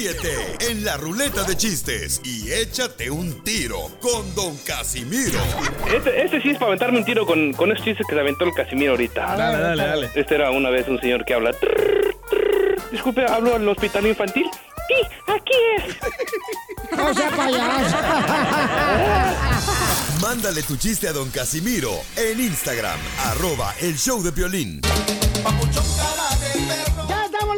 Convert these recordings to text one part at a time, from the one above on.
Ríete en la ruleta de chistes y échate un tiro con Don Casimiro. Este, este sí es para aventarme un tiro con, con esos chistes que se aventó el Casimiro ahorita. Dale, dale, dale. Este era una vez un señor que habla. "Trrr, trrr". Disculpe, ¿hablo al hospital infantil? Sí, aquí es. No sea payaso. Mándale tu chiste a Don Casimiro en Instagram, arroba el show de violín. Ya estamos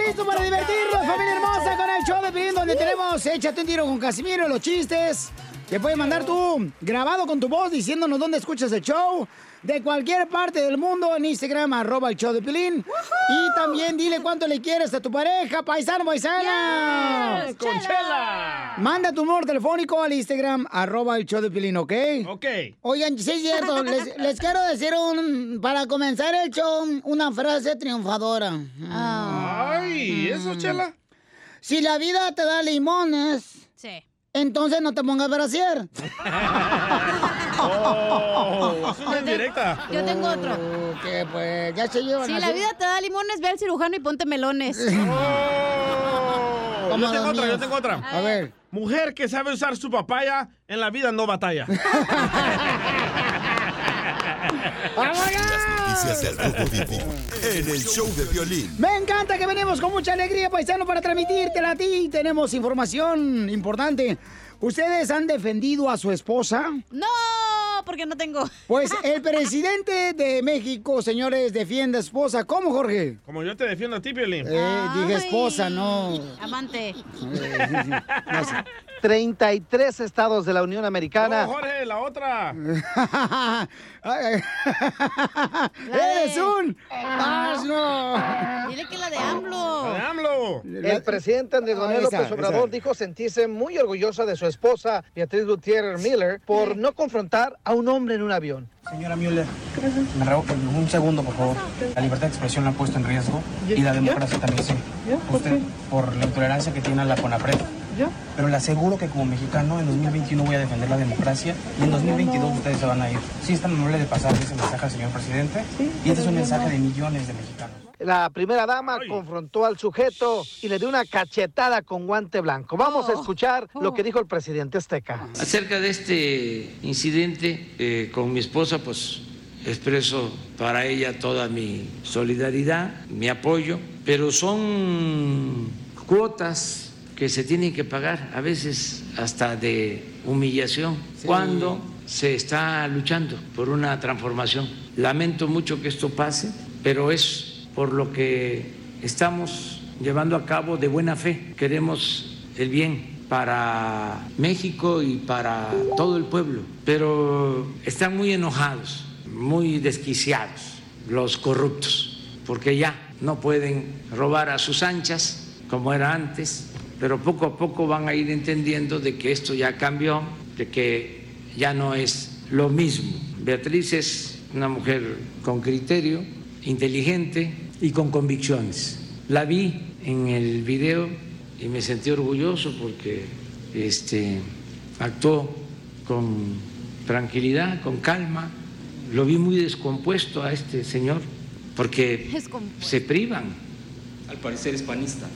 listos para divertirnos, familia hermosa, con el show de Piolín, donde tenemos Échate un tiro con Casimiro, los chistes. Que puedes mandar tú grabado con tu voz diciéndonos dónde escuchas el show. De cualquier parte del mundo en Instagram, arroba el show de Pilín. Y también dile cuánto le quieres a tu pareja, paisano, paisana. Yes, ¡Con chela! Manda tu número telefónico al Instagram, arroba el show de Pilín, ¿ok? Ok. Oigan, sí es cierto, les, les quiero decir un, para comenzar el show, una frase triunfadora. Ay, ¿eso, chela? Si la vida te da limones, Sí. Entonces no te pongas brasier. Oh, es una indirecta. Yo tengo otro. Que pues, ya se llevan Si así. la vida te da limones, ve al cirujano y ponte melones. Oh, yo tengo otra, yo tengo otra. A ver. Mujer que sabe usar su papaya, en la vida no batalla. Noticias del Rojo Vivo en el show de violín. Me encanta que venimos con mucha alegría, paisano, para transmitírtela a ti. Tenemos información importante. ¿Ustedes han defendido a su esposa? No, porque no tengo. Pues el presidente de México, señores, defiende a esposa. ¿Cómo, Jorge? Como yo te defiendo a ti, Piolín. Eh, dije esposa, no. Amante. no sé. 33 estados de la Unión Americana. No, Jorge, la otra. ¡Eres un asno! Dile que la de AMLO. La de AMLO. El presidente Andrés Manuel Ah, esa, López Obrador esa. dijo sentirse muy orgullosa de su esposa, Beatriz Gutiérrez Miller, por no confrontar a un hombre en un avión. Señora Müller, me ruego que un segundo, por favor. La libertad de expresión la ha puesto en riesgo y la democracia también, sí. Usted, por la intolerancia que tiene a la CONAPRED. Pero le aseguro que como mexicano en 2021 voy a defender la democracia y en 2022 ustedes se van a ir. Sí, es tan amable de pasar ese mensaje al señor presidente y este es un mensaje de millones de mexicanos. La primera dama confrontó al sujeto y le dio una cachetada con guante blanco. Vamos a escuchar lo que dijo el presidente azteca. Acerca de este incidente eh, con mi esposa, pues expreso para ella toda mi solidaridad, mi apoyo, pero son cuotas que se tienen que pagar, a veces hasta de humillación, cuando se está luchando por una transformación. Lamento mucho que esto pase, pero es por lo que estamos llevando a cabo de buena fe. Queremos el bien para México y para todo el pueblo, pero están muy enojados, muy desquiciados los corruptos, porque ya no pueden robar a sus anchas como era antes, pero poco a poco van a ir entendiendo de que esto ya cambió, de que ya no es lo mismo. Beatriz es una mujer con criterio, inteligente y con convicciones. La vi en el video y me sentí orgulloso porque este, actuó con tranquilidad, con calma. Lo vi muy descompuesto a este señor porque se privan. Al parecer es panista.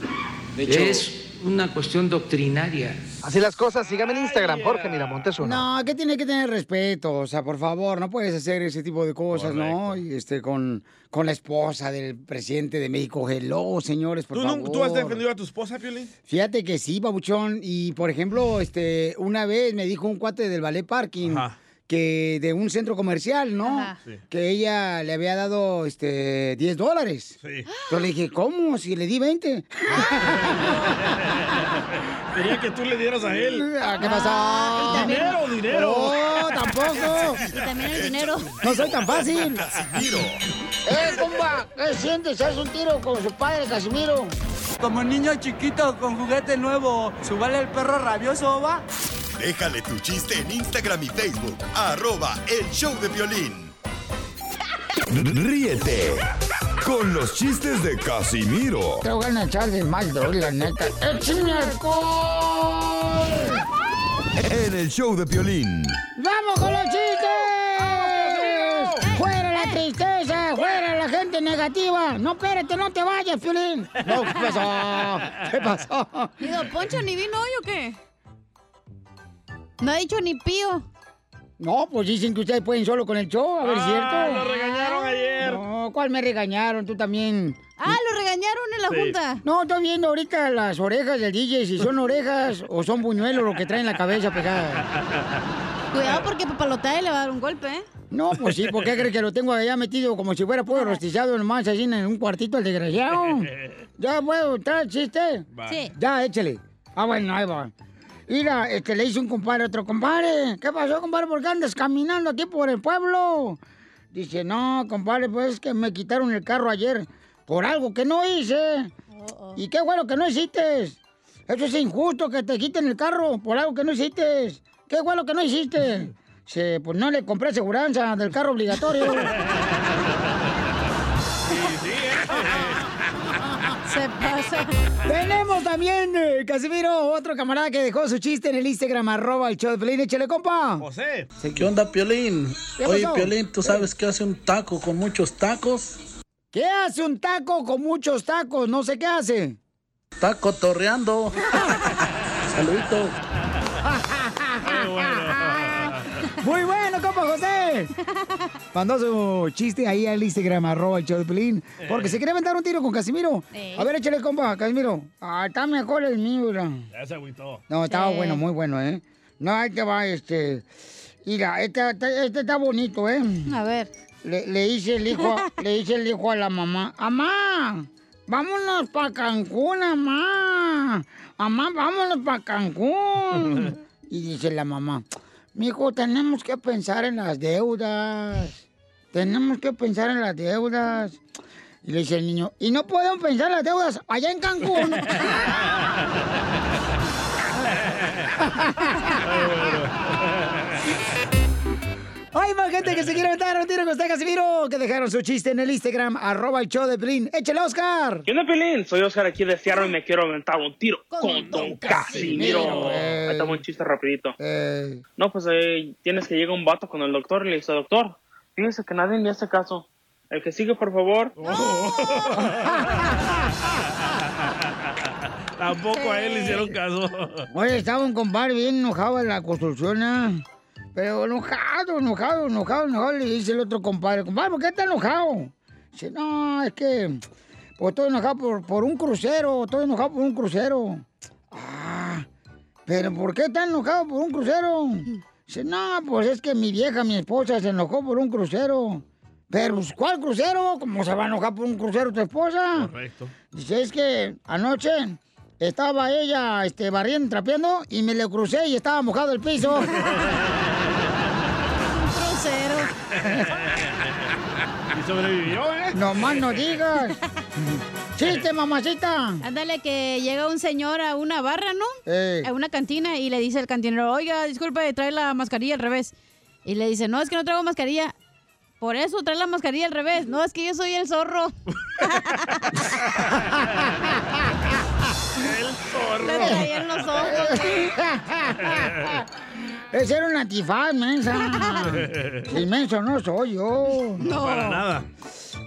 De hecho, Es una cuestión doctrinaria. Así las cosas, sígame en Instagram, Jorge Miramontes uno. No, que tiene que tener respeto, o sea, por favor, no puedes hacer ese tipo de cosas, ¿no? Y este, con, con la esposa del presidente de México. Hello, señores, por ¿Tú, favor. no- ¿Tú has defendido a tu esposa, Piolín? Fíjate que sí, babuchón. Y por ejemplo, este, una vez me dijo un cuate del ballet parking Ajá. Que de un centro comercial, ¿no? Sí. Que ella le había dado este 10 dólares. Sí. Yo le dije, ¿cómo? Si le di 20. Quería que tú le dieras a él. Ah, ¿Qué pasó? también- Dinero, dinero. Oh, tampoco. Y también el dinero. No soy tan fácil. Casimiro, ¡Eh, compa! ¿Qué sientes? ¿Haz un tiro con su padre, Casimiro? Como niño chiquito con juguete nuevo, ¿subale el perro rabioso, va? Déjale tu chiste en Instagram y Facebook, arroba el show de violín. Ríete con los chistes de Casimiro Te voy a echar de mal, doy, la neta. ¡Échame alcohol! en el show de violín. ¡Vamos con los chistes! ¡Fuera la tristeza! ¡Fuera la gente gente negativa. No, espérate, no te vayas, Piolín. No, ¿qué pasó? ¿Qué pasó? ¿Y don Poncho ni vino hoy o qué? No ha dicho ni pío. No, pues dicen que ustedes pueden solo con el show, a ver, ¿es Ah, cierto? lo regañaron ayer. No, ¿cuál me regañaron? Tú también. Ah, lo regañaron en la Sí. junta. No, estoy viendo ahorita las orejas del DJ, si son orejas o son buñuelos lo que traen la cabeza pegada. Cuidado porque papalotea le va a dar un golpe, ¿eh? No, pues sí, ¿por qué crees que lo tengo allá metido como si fuera pollo rostizado nomás así en un cuartito el desgraciado? ¿Ya puedo traer el chiste? Va. Sí. Ya, échale. Ah, bueno, ahí va. Mira, este, le hizo un compadre a otro compadre. ¿Qué pasó, compadre? ¿Por qué andas caminando aquí por el pueblo? Dice, no, compadre, pues es que me quitaron el carro ayer por algo que no hice. ¿Y qué bueno que no hiciste? Eso es injusto que te quiten el carro por algo que no hiciste. ¿Qué bueno que no hiciste? Dice, pues no le compré aseguranza del carro obligatorio. Se pasa. Tenemos también, eh, Casimiro, otro camarada que dejó su chiste en el Instagram, arroba el show de Pelín. Échale, compa. José. ¿Qué onda, Piolín? ¿Qué Oye, pasó? Piolín, ¿tú sabes qué hace un taco con muchos tacos? ¿Qué hace un taco con muchos tacos? No sé qué hace. Está cotorreando. Saludito. Muy bueno, compa José. Mandó su chiste ahí al Instagram, arroba el show de Pelín. Porque se quiere aventar un tiro con Casimiro. Eh. A ver, échale, compa, Casimiro. Ah, está mejor el mío, mira. Ya se agüitó. No, estaba Sí. bueno, muy bueno, ¿eh? No, ahí te va, este... Mira, este, este- este está bonito, ¿eh? A ver. Le, le dice el hijo, a- le dice el hijo a la mamá, ¡Amá! ¡Vámonos para Cancún, amá! ¡Amá, vámonos para Cancún! Y dice la mamá, Mijo, tenemos que pensar en las deudas. Tenemos que pensar en las deudas. Y le dice el niño, ¿y no podemos pensar en las deudas allá en Cancún? Hay más gente que se quiere meter un tiro con usted, Casimiro, que dejaron su chiste en el Instagram, arroba el show de Blin. ¡Échale, Oscar! ¿Qué onda, Pelín? Soy Oscar aquí de Seattle y me quiero aventar un tiro con, Don Casimiro. Casimiro, eh. Ahí está un chiste rapidito. Eh, No, pues eh, tienes que llegar un vato con el doctor y le dice, doctor, fíjese que nadie me hace caso. El que sigue, por favor. Tampoco a él le hicieron caso. oye, estaba un compadre bien enojado en la construcción, ¿eh? Pero enojado, enojado, enojado, enojado, le dice el otro compadre, compadre, ¿por qué está enojado? Dice, no, es que pues, estoy enojado por, por un crucero, estoy enojado por un crucero. Ah, pero ¿por qué está enojado por un crucero? Dice, no, pues es que mi vieja, mi esposa, se enojó por un crucero. Pero, pues, ¿cuál crucero? ¿Cómo se va a enojar por un crucero tu esposa? Correcto. Dice, es que anoche estaba ella este, barriendo, trapeando, y me le crucé y estaba mojado el piso. Y sobrevivió, ¿eh? no más no digas. Chiste, mamacita. Ándale, que llega un señor a una barra, ¿no? Eh. A una cantina y le dice al cantinero, oiga, disculpe, trae la mascarilla al revés. Y le dice, no, es que no traigo mascarilla. Por eso trae la mascarilla al revés. No, es que yo soy el zorro. El zorro. Le traía en los ojos. Ese era un antifaz, mensa. Inmenso no soy yo. No. Para nada.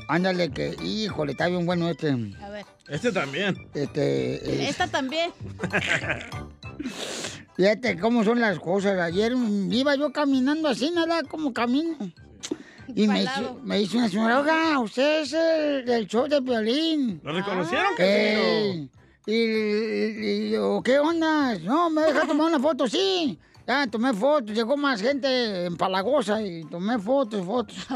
Ándale, que, híjole, está bien bueno este. A ver, Este también. Este. es- esta también. Fíjate cómo son las cosas. Ayer iba yo caminando así, nada, como camino. Y me hizo, me hizo una señora, oiga, usted es el del show de violín. ¿Lo reconocieron, Casimiro? y, y- y yo, ¿qué onda? No, me deja tomar una foto, sí. Ya, tomé fotos, llegó más gente empalagosa y tomé fotos, fotos.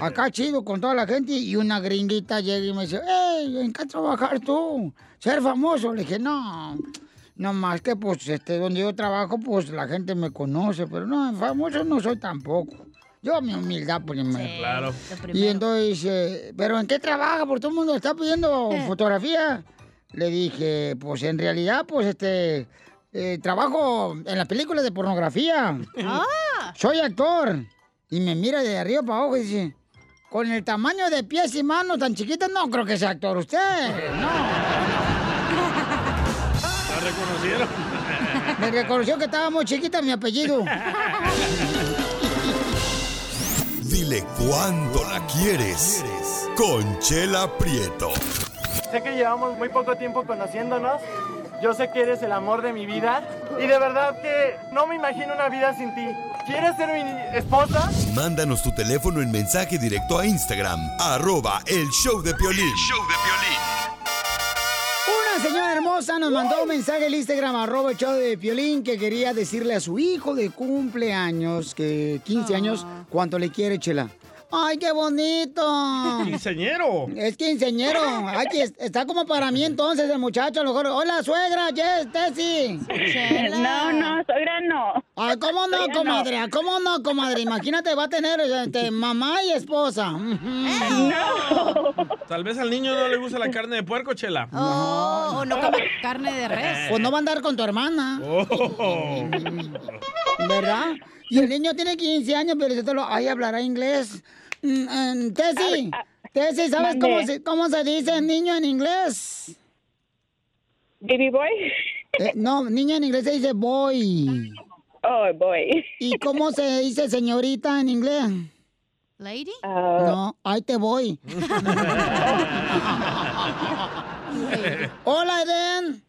Acá chido con toda la gente y una gringuita llega y me dice, ¡Ey, ¿en qué trabajar tú? ¿Ser famoso? Le dije, no, no más que pues este, donde yo trabajo pues la gente me conoce, pero no, famoso no soy tampoco. Yo mi humildad primero. Claro. Lo Y primero. entonces dice, ¿pero en qué trabaja? Por todo el mundo está pidiendo fotografía. Le dije, pues en realidad, pues este, eh, trabajo en las películas de pornografía. Ah, Soy actor. Y me mira de arriba para abajo y dice, con el tamaño de pies y manos tan chiquitas, no creo que sea actor usted. No. ¿Lo reconocieron? Me reconoció que estaba muy chiquita mi apellido. Dile cuándo la quieres. con Chela Prieto. Sé que llevamos muy poco tiempo conociéndonos. Yo sé que eres el amor de mi vida. Y de verdad que no me imagino una vida sin ti. ¿Quieres ser mi esposa? Mándanos tu teléfono en mensaje directo a Instagram, arroba el show de Piolín. Una señora hermosa nos mandó un mensaje al Instagram, arroba el show de Piolín, que quería decirle a su hijo de cumpleaños, que 15 años, cuánto le quiere, Chela. ¡Ay, qué bonito! Quinceñero. Es quinceñero. Ay, está como para mí entonces el muchacho. A lo mejor. Hola, suegra, Jess, Tessy. No, no, suegra no. Ay, ¿cómo no, Suegra no. comadre? Ah, ¿Cómo no, comadre? Imagínate, va a tener este, mamá y esposa. No. Tal vez al niño no le gusta la carne de puerco, Chela. Oh, o no come carne de res. Pues no va a andar con tu hermana. Oh. ¿Verdad? Y el niño tiene 15 años, pero yo te lo... Ay, hablará inglés. Mm, mm, Tessy, Tessy, ¿sabes cómo se, cómo se dice niño en inglés? ¿Baby boy? Eh, no, niño en inglés se dice boy. Oh, boy. ¿Y cómo se dice señorita en inglés? ¿Lady? No, ahí te voy. Hola, Eden.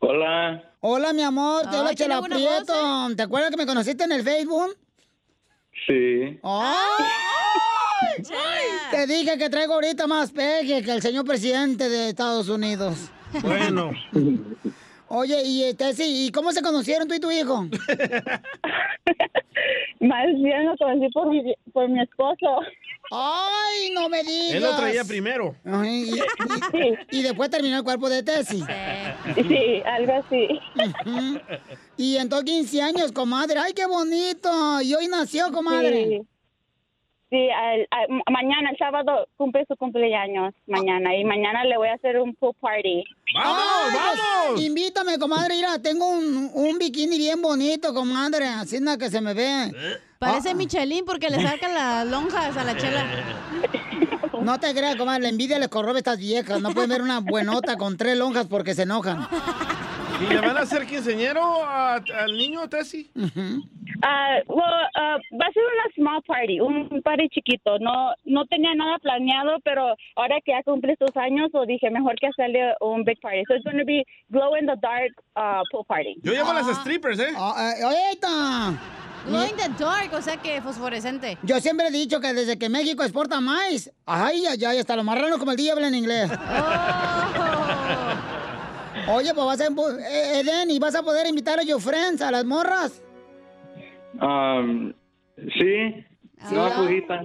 Hola. Hola, mi amor, te Ay, habla Chela Prieto. ¿Te acuerdas que me conociste en el Facebook? Sí. ¡Ay! Te dije que traigo ahorita más peje que el señor presidente de Estados Unidos. Bueno. Oye, y este, sí, ¿y cómo se conocieron tú y tu hijo? Más bien lo conocí por mi, por mi esposo. ¡Ay, no me digas! Él lo traía primero. Ay, y, y- y después terminó el cuerpo de Tessy. Sí, algo así. Ujú. Y entonces 15 años, comadre. ¡Ay, qué bonito! Y hoy nació, comadre. Sí, Sí, al- al- ma- mañana, el sábado, cumple su cumpleaños. Mañana. Y mañana le voy a hacer un pool party. ¡Vamos, vamos! invítame, comadre. Mira, tengo un, un bikini bien bonito, comadre. Así nada que se me ve. Parece Michelin porque le sacan las lonjas a la chela. No te creas, comadre. La envidia les corrobe a estas viejas. No pueden ver una buenota con tres lonjas porque se enojan. ¿Y le van a hacer quinceñero a- al niño, Tessie? Ah, well, ah, va a ser una small party, un party chiquito. No, no tenía nada planeado, pero ahora que ya cumple sus años, o dije mejor que hacerle un big party. So it's going to be glow in the dark ah, pool party. Yo llamo a las strippers, ¿eh? Ah, eh, ¡Ahorita! Glow in the dark, o sea que fosforescente. Yo siempre he dicho que desde que México exporta maíz, ay, ay, ay, hasta los marranos como el día hablan inglés. Oye, pues vas a... empu- eh, Eden, ¿y vas a poder invitar a your friends, a las morras? Um, sí. No, Sí. Pujita.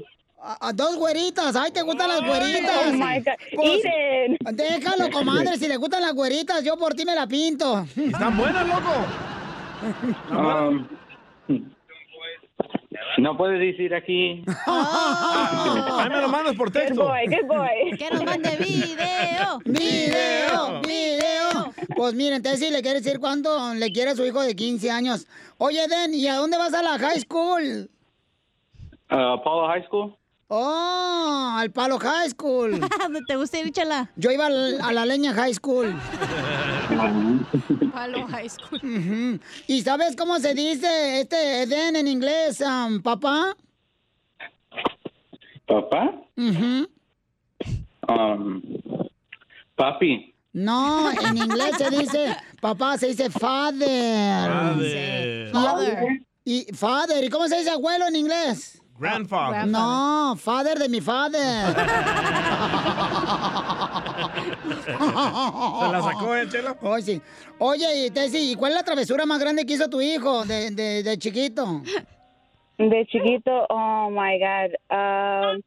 A, a dos güeritas, ay, ¿te gustan las güeritas? Oh, my God. Pues, Eden. déjalo, comadre, si le gustan las güeritas, yo por ti me la pinto. Están buenas, loco. Um, no puedes decir aquí. Ahí me lo mandas por texto. Good boy, good boy. Que nos mande video. ¡Video! ¡Video! Pues miren, Tessy le quiere decir cuánto le quiere a su hijo de 15 años. Oye, Den, ¿y a dónde vas a la high school? Uh, Apollo High School. Oh, al Palo High School. ¿Te gusta ir, chala? Yo iba al- a la leña High School. Palo High School. ¿Y sabes cómo se dice este Eden en inglés, um, papá? ¿Papá? Ujú. Um, papi. No, en inglés se dice, papá se dice father. Father. Father. Y father, ¿y cómo se dice abuelo en inglés? Grandfather. No, father de mi father. ¿Se la sacó, eh, Chela? Oye, sí. Oye, y Tessy, ¿y cuál es la travesura más grande que hizo tu hijo de, de, de chiquito? De chiquito, oh my God. Um,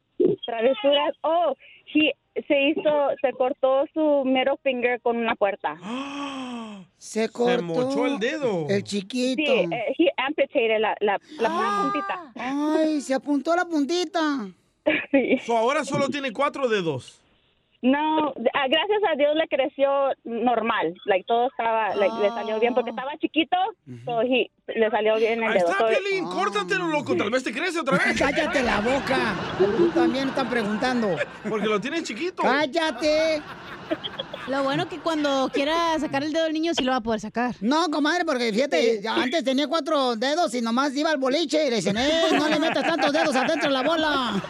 travesuras. Oh, he, se hizo, se cortó su middle finger con una puerta. Se cortó. mochó el dedo. El chiquito. Sí, eh, he amputated la, la, la pura puntita. Ay, se apuntó la puntita. So, ahora solo tiene cuatro dedos. No, ah, gracias a Dios le creció normal, like todo estaba, like, le salió bien porque estaba chiquito, so he- le salió bien el Ahí dedo. está, So- Piolín. Córtatelo, loco. Tal vez te crece otra vez. Cállate la boca. Tú también están preguntando. Porque lo tiene chiquito. Cállate. Lo bueno que cuando quiera sacar el dedo del niño sí lo va a poder sacar. No, comadre, porque fíjate, ya antes tenía cuatro dedos y nomás iba al boliche y le decían, ¡eh, no le metas tantos dedos adentro de la bola!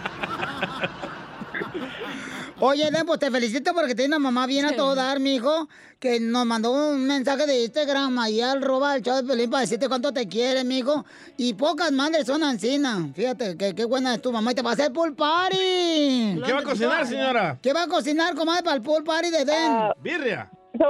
Oye, Den, pues te felicito porque tienes una mamá bien a todo dar, mijo, que nos mandó un mensaje de Instagram ahí al roba el show de Pelín para decirte cuánto te quiere, mijo. Y pocas madres son ancina. Fíjate, que qué buena es tu mamá y te va a hacer pool party. ¿Qué va a cocinar, señora? ¿Qué va a cocinar, comadre, para el pool party de Den? Ah, Birria. So,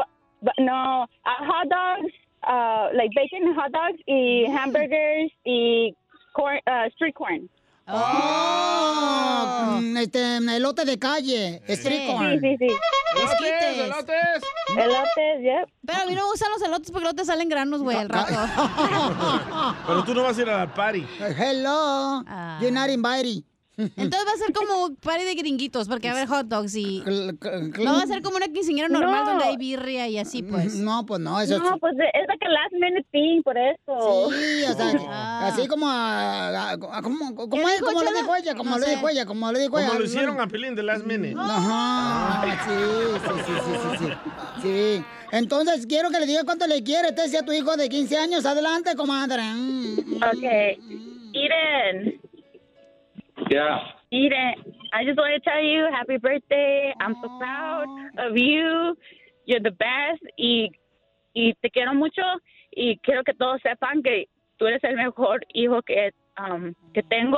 no, uh, hot dogs, uh, like bacon hot dogs y hamburgers y corn, uh, street corn. Oh, mm, este, elote de calle, street corn. Sí, sí, sí. Esquites. elotes. Elotes, yep. Pero a mí no me gustan los elotes porque elotes salen granos, güey, al rato. Pero tú no vas a ir a la party. Hello, you're not invited. Entonces va a ser como un party de gringuitos, porque va a haber hot dogs y... No va a ser como una quinceañera normal No. donde hay birria y así, pues. No, pues no, eso No, pues es like a last minute thing, por eso. Sí, o sea, así como, a- a- a- como, como, es, como lo dijo ella, como lo dijo ella, como lo dijo ella. Como lo hicieron a Pelín de Last Minute. Ajá, sí, sí, sí, sí, sí, sí. Sí. Entonces, quiero que le diga cuánto le quiere, Tessie, a tu hijo de 15 años. Adelante, comadre. Mm, Okay. Yeah. Eden, I just want to tell you happy birthday. I'm so proud of you. You're the best y, y te quiero mucho y quiero que todos sepan que tú eres el mejor hijo que, um, que tengo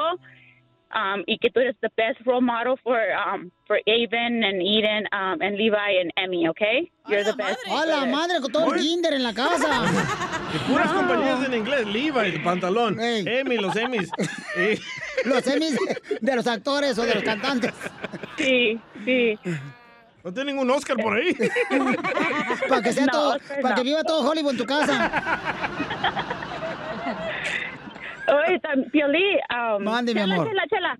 um, y que tú eres the best role model for um, for Avon and Eden um, and Levi and Emmy, okay? You're the best. A la madre, con todo el kinder en la casa. Y puras compañías en inglés. Levi, el pantalón. Emi, los Emmys. Los semis de los actores o de los cantantes. Sí, sí. No tiene ningún Oscar por ahí. Para que sea No, todo, Oscar, para que no. viva todo Hollywood en tu casa. Oye, tam- Piolín, um, Mande, mi chela, amor. chela, chela.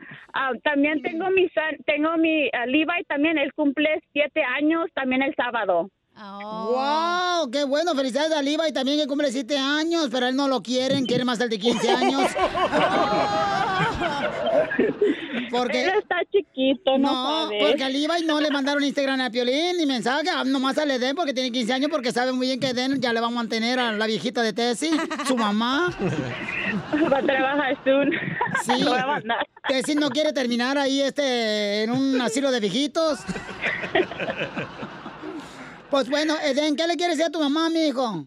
También tengo mi tengo mi uh, Levi también, él cumple siete años también el sábado. ¡Wow! ¡Qué bueno! Felicidades a Liva y también que cumple 7 años, pero a él no lo quieren, quiere más el de 15 años. Porque... Él está chiquito, no, No, porque a Levi no le mandaron Instagram a Piolín ni mensaje, ah, nomás a Den porque tiene 15 años porque sabe muy bien que Den ya le va a mantener a la viejita de Tessie, su mamá. Va a trabajar soon. Sí. A mandar. Tessie no quiere terminar ahí este en un asilo de viejitos. Pues bueno, Eden, ¿qué le quieres decir a tu mamá, mi hijo?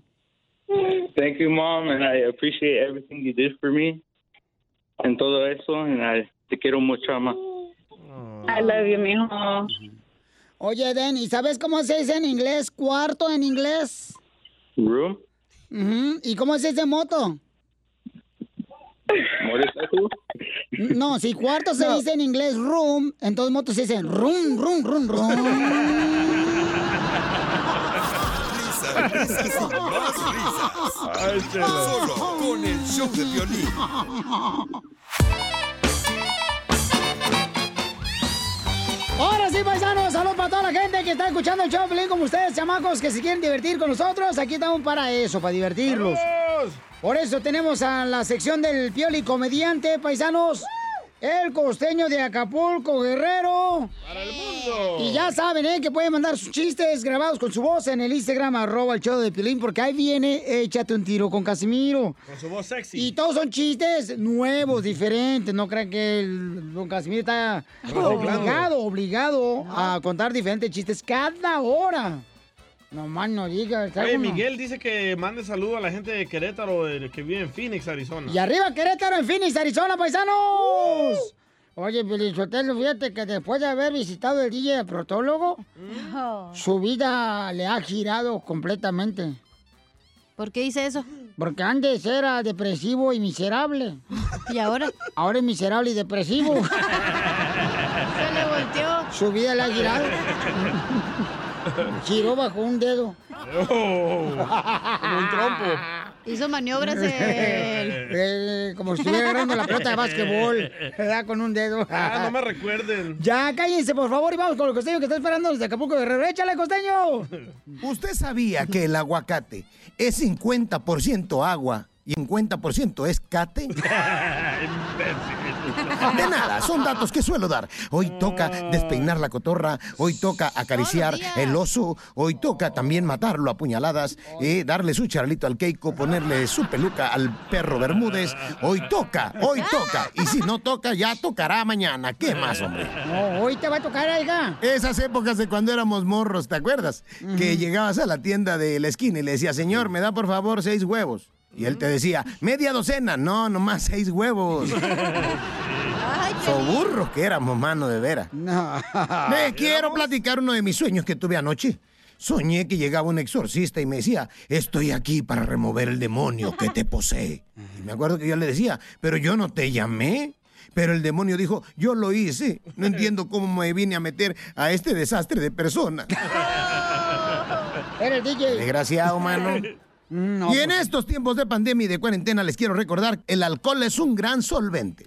Thank you, Mom, and I appreciate everything you did for me. En todo eso, and I te quiero mucho, mamá. I love you, mijo. Oye, Eden, ¿y sabes cómo se dice en inglés cuarto en inglés? Room, Ujú, ¿Y cómo se dice moto? motorcycle. No, si cuarto se dice en inglés room, entonces moto se dice rum, rum, rum, rum. Risas, y más risas. Solo con el show de violín. Ahora sí, paisanos, saludos para toda la gente que está escuchando el show de Pelín como ustedes, chamacos, que se quieren divertir con nosotros. Aquí estamos para eso, para divertirlos. Por eso tenemos a la sección del Pioli Comediante, paisanos. El costeño de Acapulco, Guerrero. Para el mundo. Y ya saben, ¿eh? Que pueden mandar sus chistes grabados con su voz en el Instagram, arroba el show de Piolín, porque ahí viene Échate un tiro con Casimiro. Con su voz sexy. Y todos son chistes nuevos, diferentes. No crean que el don Casimiro está obligado, obligado a contar diferentes chistes cada hora. No más no diga. Oye. Miguel dice que mande saludo a la gente de Querétaro eh, que vive en Phoenix, Arizona. Y arriba Querétaro, en Phoenix, Arizona, paisanos. Oye, Pelizotelo, fíjate que después de haber visitado el DJ protólogo, su vida le ha girado completamente. ¿Por qué dice eso? Porque antes era depresivo y miserable. ¿Y ahora? Ahora es miserable y depresivo. Se le volteó. Su vida le ha girado. Giró bajo un dedo. como un trompo. Hizo maniobras el... Eh, como si estuviera agarrando la pelota de básquetbol. ¿Verdad? Con un dedo. Ah, no me recuerden. Ya, cállense, por favor, y vamos con el costeño que está esperando desde Acapulco Guerrero. ¡Échale, costeño! ¿Usted sabía que el aguacate es 50% agua y 50% es cate. De nada, son datos que suelo dar. Hoy toca despeinar la cotorra, hoy toca acariciar el oso, hoy toca también matarlo a puñaladas, eh, darle su charlito al Keiko, ponerle su peluca al perro Bermúdez. Hoy toca, hoy toca. Y si no toca, ya tocará mañana. ¿Qué más, hombre? No, hoy te va a tocar, oiga. Esas épocas de cuando éramos morros, ¿te acuerdas? Que llegabas a la tienda de la esquina y le decías, señor, me da por favor seis huevos. Y él te decía, media docena. No, nomás seis huevos. So burros que éramos, mano, de veras. No. Me quiero platicar uno de mis sueños que tuve anoche. Soñé que llegaba un exorcista y me decía, estoy aquí para remover el demonio que te posee. Y me acuerdo que yo le decía, pero yo no te llamé. Pero el demonio dijo, yo lo hice. No entiendo cómo me vine a meter a este desastre de persona. Era el DJ. Desgraciado, mano. Y en estos tiempos de pandemia y de cuarentena les quiero recordar, el alcohol es un gran solvente.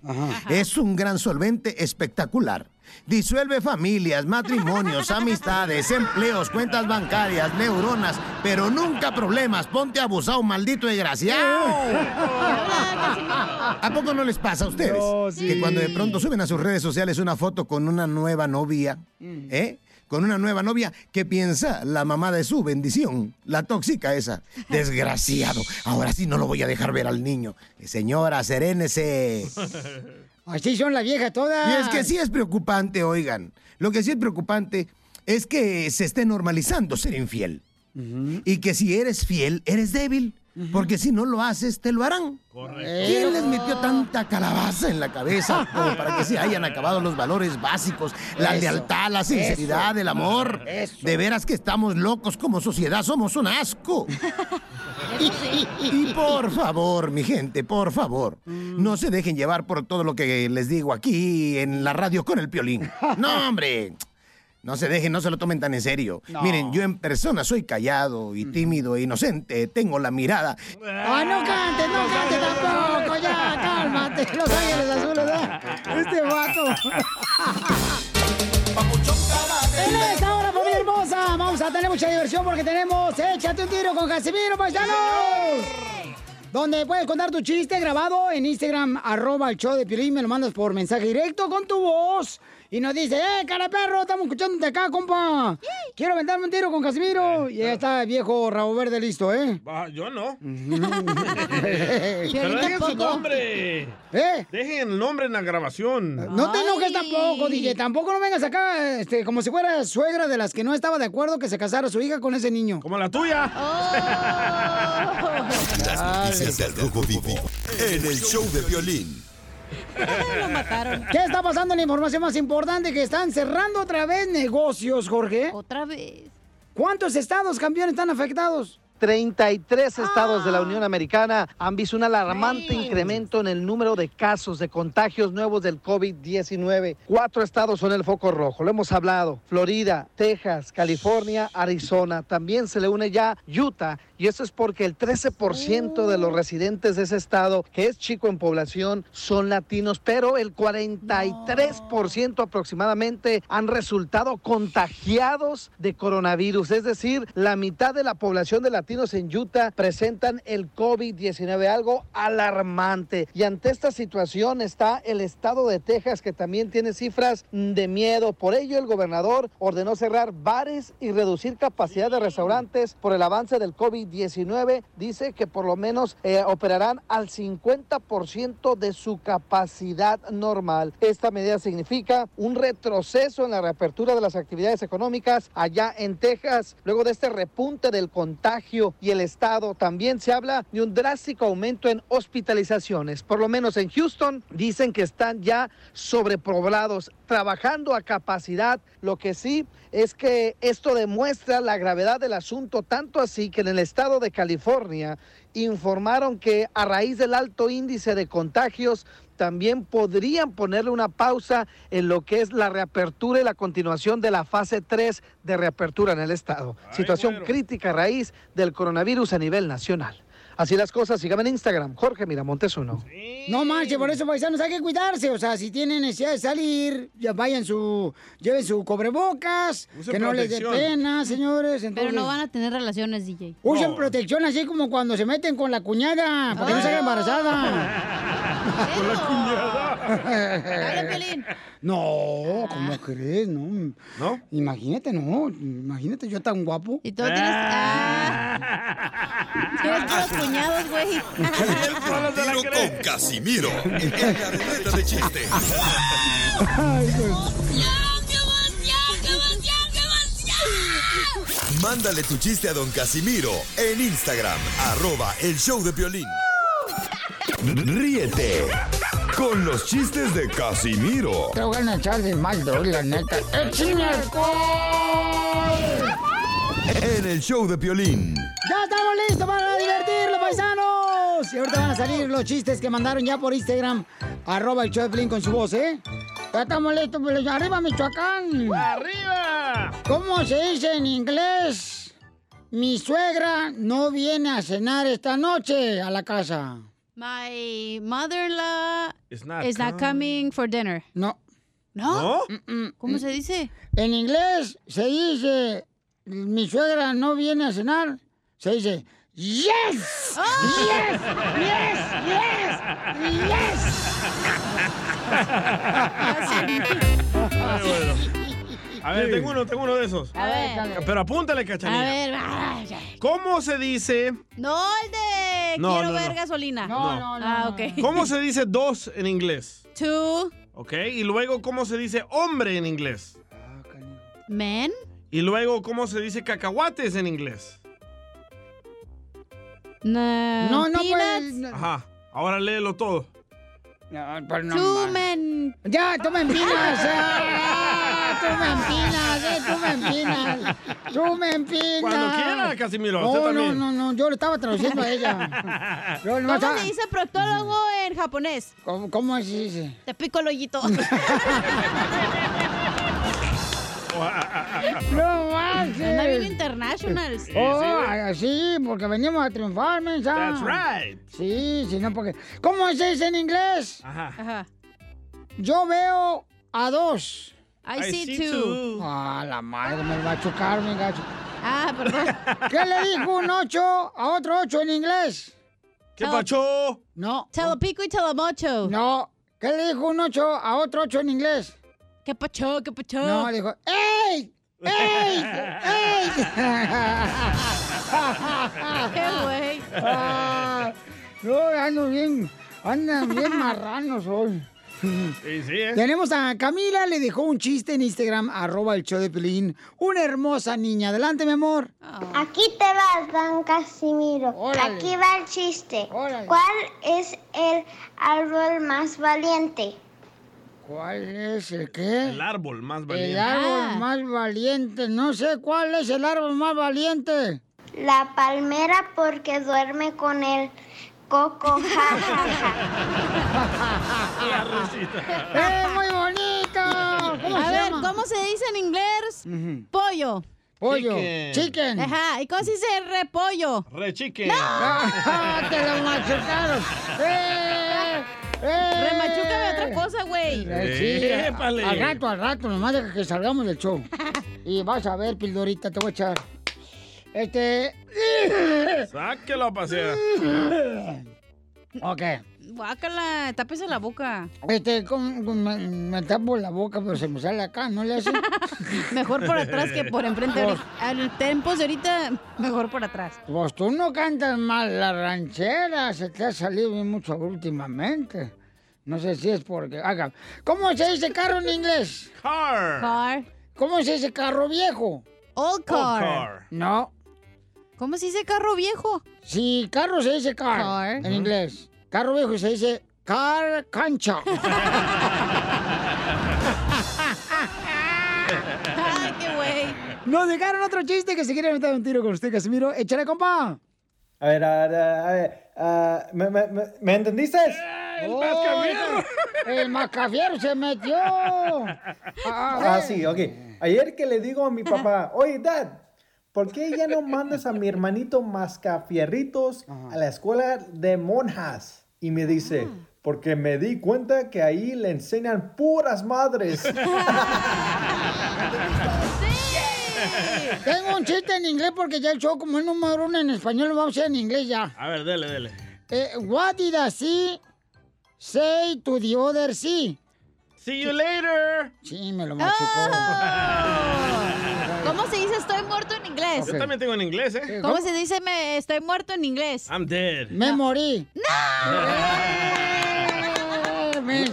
Es un gran solvente espectacular. Disuelve familias, matrimonios, amistades, empleos, cuentas bancarias, neuronas, pero nunca problemas. Ponte abusado, maldito desgraciado. ¿A poco no les pasa a ustedes? No, sí. Que cuando de pronto suben a sus redes sociales una foto con una nueva novia, ¿eh? Con una nueva novia que piensa la mamá de su bendición, la tóxica esa. Desgraciado. Ahora sí no lo voy a dejar ver al niño. Señora, serénese. Así son las viejas todas. Y es que sí es preocupante, oigan. Lo que sí es preocupante es que se esté normalizando ser infiel. Y que si eres fiel, eres débil. Porque si no lo haces, te lo harán. ¿Quién les metió tanta calabaza en la cabeza como para que se hayan acabado los valores básicos? La Eso, lealtad, la sinceridad, eso, el amor. eso. De veras que estamos locos como sociedad, somos un asco. Y por favor, mi gente, por favor, no se dejen llevar por todo lo que les digo aquí en la radio con el piolín. No, hombre. No se dejen, no se lo tomen tan en serio. No. Miren, yo en persona soy callado y tímido e inocente. Tengo la mirada. ¡Ah, no cantes, no cantes tampoco! ¡Ya, cálmate! Los Ángeles Azules, ¿verdad? Este vato. En esta hora, familia hermosa, vamos a tener mucha diversión porque tenemos Échate un tiro con Casimiro, paisanos. Donde puedes contar tu chiste grabado en Instagram, arroba el show de Piolín, me lo mandas por mensaje directo con tu voz. Y nos dice, ¡eh, cara perro! Estamos escuchándote acá, compa. Quiero aventarme un tiro con Casimiro. Y ya está el viejo rabo verde listo, ¿eh? Va, yo no. Pero Pero dejen su nombre. ¿Eh? Dejen el nombre en la grabación. No te enojes tampoco, DJ. Tampoco no vengas acá este, como si fuera suegra de las que no estaba de acuerdo que se casara su hija con ese niño. Como la tuya. Las noticias del Rojo Vivo en el show de violín. Lo mataron. ¿Qué está pasando en la información más importante? Que están cerrando otra vez negocios, Jorge. Otra vez. ¿Cuántos estados, campeones, están afectados? 33 estados Ah. de la Unión Americana han visto un alarmante incremento en el número de casos de contagios nuevos del COVID-19. Cuatro estados son el foco rojo, lo hemos hablado. Florida, Texas, California, Arizona. También se le une ya Utah. Y eso es porque el 13% de los residentes de ese estado, que es chico en población, son latinos, pero el 43% aproximadamente han resultado contagiados de coronavirus. Es decir, la mitad de la población de latinos en Utah presentan el COVID-19, algo alarmante. Y ante esta situación está el estado de Texas, que también tiene cifras de miedo. Por ello, el gobernador ordenó cerrar bares y reducir capacidad de restaurantes por el avance del COVID-19. Dice que por lo menos eh, operarán al 50% de su capacidad normal. Esta medida significa un retroceso en la reapertura de las actividades económicas allá en Texas. Luego de este repunte del contagio y el estado, también se habla de un drástico aumento en hospitalizaciones. Por lo menos en Houston dicen que están ya sobrepoblados, trabajando a capacidad. Lo que sí es que esto demuestra la gravedad del asunto, tanto así que en el estado de California informaron que a raíz del alto índice de contagios también podrían ponerle una pausa en lo que es la reapertura y la continuación de la fase 3 de reapertura en el estado. Situación crítica a raíz del coronavirus a nivel nacional. Así las cosas, síganme en Instagram, Jorge Miramontes uno. No manches, por eso paisanos hay que cuidarse. O sea, si tienen necesidad de salir, ya vayan su, lleven su cobrebocas, Usen que no les dé pena, señores. Pero no van a tener relaciones, DJ. Usen protección así como cuando se meten con la cuñada, para que no salga embarazada. Con la cuñada. No, ¿cómo crees? No. ¿No? Imagínate, no. Imagínate yo tan guapo. Y todo tienes. Ah. Tienes puros cuñados, güey. Tiro con Casimiro en la ruleta de chistes. Mándale tu chiste a don Casimiro en Instagram, arroba el show de violín. Ríete con los chistes de Casimiro Te voy a echar de mal, doy, la neta. ¡Échame alcohol! en el show de violín. ¡Ya estamos listos para divertirlos, paisanos! Y ahorita van a salir los chistes que mandaron ya por Instagram, arroba el show de Piolín con su voz, ¿eh? Ya estamos listos, pues, ¡Arriba, Michoacán! ¡Arriba! ¿Cómo se dice en inglés? Mi suegra no viene a cenar esta noche a la casa. My mother-in-law not is not coming for dinner. No. ¿No? Mm-mm. ¿Cómo se dice? En inglés se dice, mi suegra no viene a cenar, se dice, yes, yes, yes, yes, Ay, bueno. A ver, tengo uno, tengo uno de esos. A ver. Pero apúntale, A cachanilla. ver, vaya. ¿Cómo se dice? No, el de No, quiero no, ver no. gasolina. No, no, Ah, ok. ¿Cómo se dice dos en inglés? Two ¿Ok? Y luego, ¿cómo se dice hombre en inglés? men. Y luego, ¿cómo se dice cacahuates en inglés? No, No, no puedes. Ajá. Ahora léelo todo. Two men. Ya, tú me empinas. ah, tú me empinas, eh, tú me empinas. Tú me empinas. Cuando quiera, Casimiro, No, usted no, también. no, no, yo le estaba traduciendo a ella. Yo ¿Cómo nomás estaba- se dice proctólogo en japonés? ¿Cómo, cómo se dice? Te pico el hoyito. No manches. Anda bien international. Oh, así, porque venimos a triunfar, mensa. That's right. Sí, sí, no, porque... ¿Cómo se dice en inglés? Ajá. Ajá. Yo veo a dos. I, see, two. Ah, la madre, me va a chocar, mi gacho. Ah, perdón. ¿Qué le dijo un ocho a otro ocho en inglés? ¿Qué pacho? No. Telepico y telemocho. No. ¿Qué le dijo un ocho a otro ocho en inglés? ¿Qué pacho? ¿Qué pacho? No, le dijo, ¡Ey! ¡Ey! ¡Ey! ¡Qué güey! Ah, no, ando bien, andan bien marranos hoy. Sí, sí, ¿eh? Tenemos a Camila, le dejó un chiste en Instagram, arroba el show de Pelín. Una hermosa niña. Adelante, mi amor. Aquí te vas, don Casimiro. Órale. Aquí va el chiste. ¿Cuál es el árbol más valiente? ¿Cuál es el qué? El árbol más El valiente. árbol más valiente. No sé cuál es el árbol más valiente. La palmera porque duerme con el coco. Ja, ja, ja. La risita. ¡Eh, muy bonito! ¿Cómo A se ver, llama? ¿cómo se dice en inglés? Pollo. Pollo. Chicken. Chicken. Ajá. ¿Y cómo se dice repollo? Re chicken. Ah, te lo machucaron. ¡Eh! ¡Eh! Remachúcame otra cosa, güey. Eh, sí, Épale. al rato, al rato, nomás deja que salgamos del show. Y vas a ver, pildorita, te voy a echar. Este. Sáquelo a pasear. Ok. Guácala, tápese la boca. Este, con- con- me, me tapo la boca, pero se me sale acá, ¿no le hace? Mejor por atrás que por enfrente. Pues-. Al tiempos de ahorita, mejor por atrás. Pues tú no cantas mal la ranchera, se te ha salido bien mucho últimamente. No sé si es porque. Haga. ¿Cómo se dice carro en inglés? Car. Car. ¿Cómo se dice carro viejo? Old car. car. No. ¿Cómo se dice carro viejo? Sí, carro se dice car, Car. en inglés. Carro viejo se dice car cancha. Ay, qué güey. Nos dejaron otro chiste que se quiere meter un tiro con usted, Casimiro. Échale, compa. A ver, a ver, a ver, ah, ¿me, me, me- ¿me entendiste? El Oh. El mascafiero se metió. Ah, ver. sí, ok. Ayer que le digo a mi papá, oye, Dad, ¿por qué ya no mandas a mi hermanito Mascafierritos a la escuela de monjas? Y me dice, porque me di cuenta que ahí le enseñan puras madres. Tengo un chiste en inglés porque ya el show, como es número uno en español, lo vamos a hacer en inglés ya. A ver, dele, dele. Eh, what did a sea say to the other sea? See you later. Sí, me lo machucó. ¿Cómo se dice estoy muerto en inglés? Yo también tengo en inglés, ¿eh? ¿Cómo se dice me estoy muerto en inglés? I'm dead. Me morí.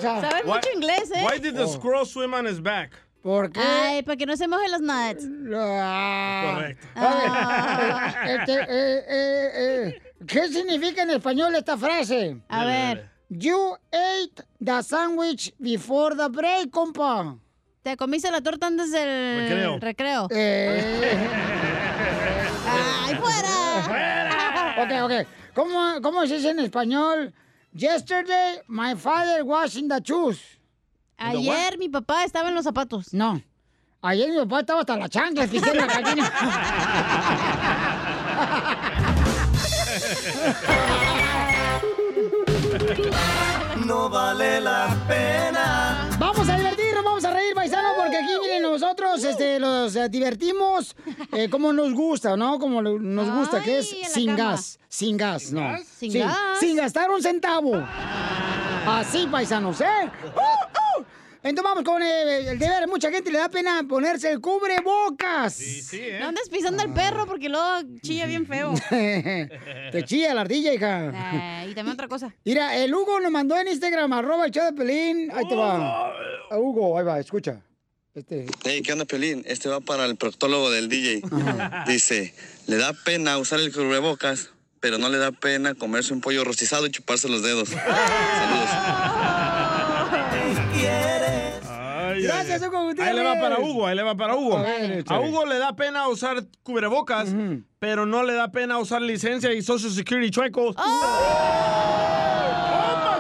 Sabes Why- mucho inglés, ¿eh? Why did the squirrel swim on his back? ¿Por qué? Ay, para que no se mojen los nuts. Correcto. Ah. Este, eh, eh, eh, ¿Qué significa en español esta frase? A ver. You ate the sandwich before the break, compa. ¿Te comiste la torta antes del Recreo. recreo? Eh. ¡Ay, fuera! Ok, ok. ¿Cómo, ¿Cómo se dice en español? Yesterday, my father was in the shoes. Ayer mi papá estaba en los zapatos. No. Ayer mi papá estaba hasta la chancla pisando la gallina. No vale la pena. Reír, paisano, porque aquí, miren, nosotros este, los eh, divertimos eh, como nos gusta, ¿no? Como nos gusta, que es sin cama. gas. Sin gas, ¿Sin no. gas? Sin Sí, gas. Sin gastar un centavo. Así, paisanos, ¿eh? ¡Uh, uh! Entonces vamos con eh, el deber. Mucha gente le da pena ponerse el cubrebocas. No andes pisando al perro porque luego chilla bien feo. Te chilla la ardilla, hija. Eh, y también otra cosa. Mira, el Hugo nos mandó en Instagram, arroba el show de Pelín. Ahí te va. Ah, Hugo, ahí va, escucha. Este. Hey, ¿qué onda, Piolín? Este va para el proctólogo del DJ. Dice, le da pena usar el cubrebocas, pero no le da pena comerse un pollo rostizado y chuparse los dedos. Saludos. Gracias, ay, Hugo ay. Gutiérrez. Ahí le va para Hugo, ahí le va para Hugo. A ver, A échale. Hugo le da pena usar cubrebocas, pero no le da pena usar licencia y Social Security chuecos. ¡Toma,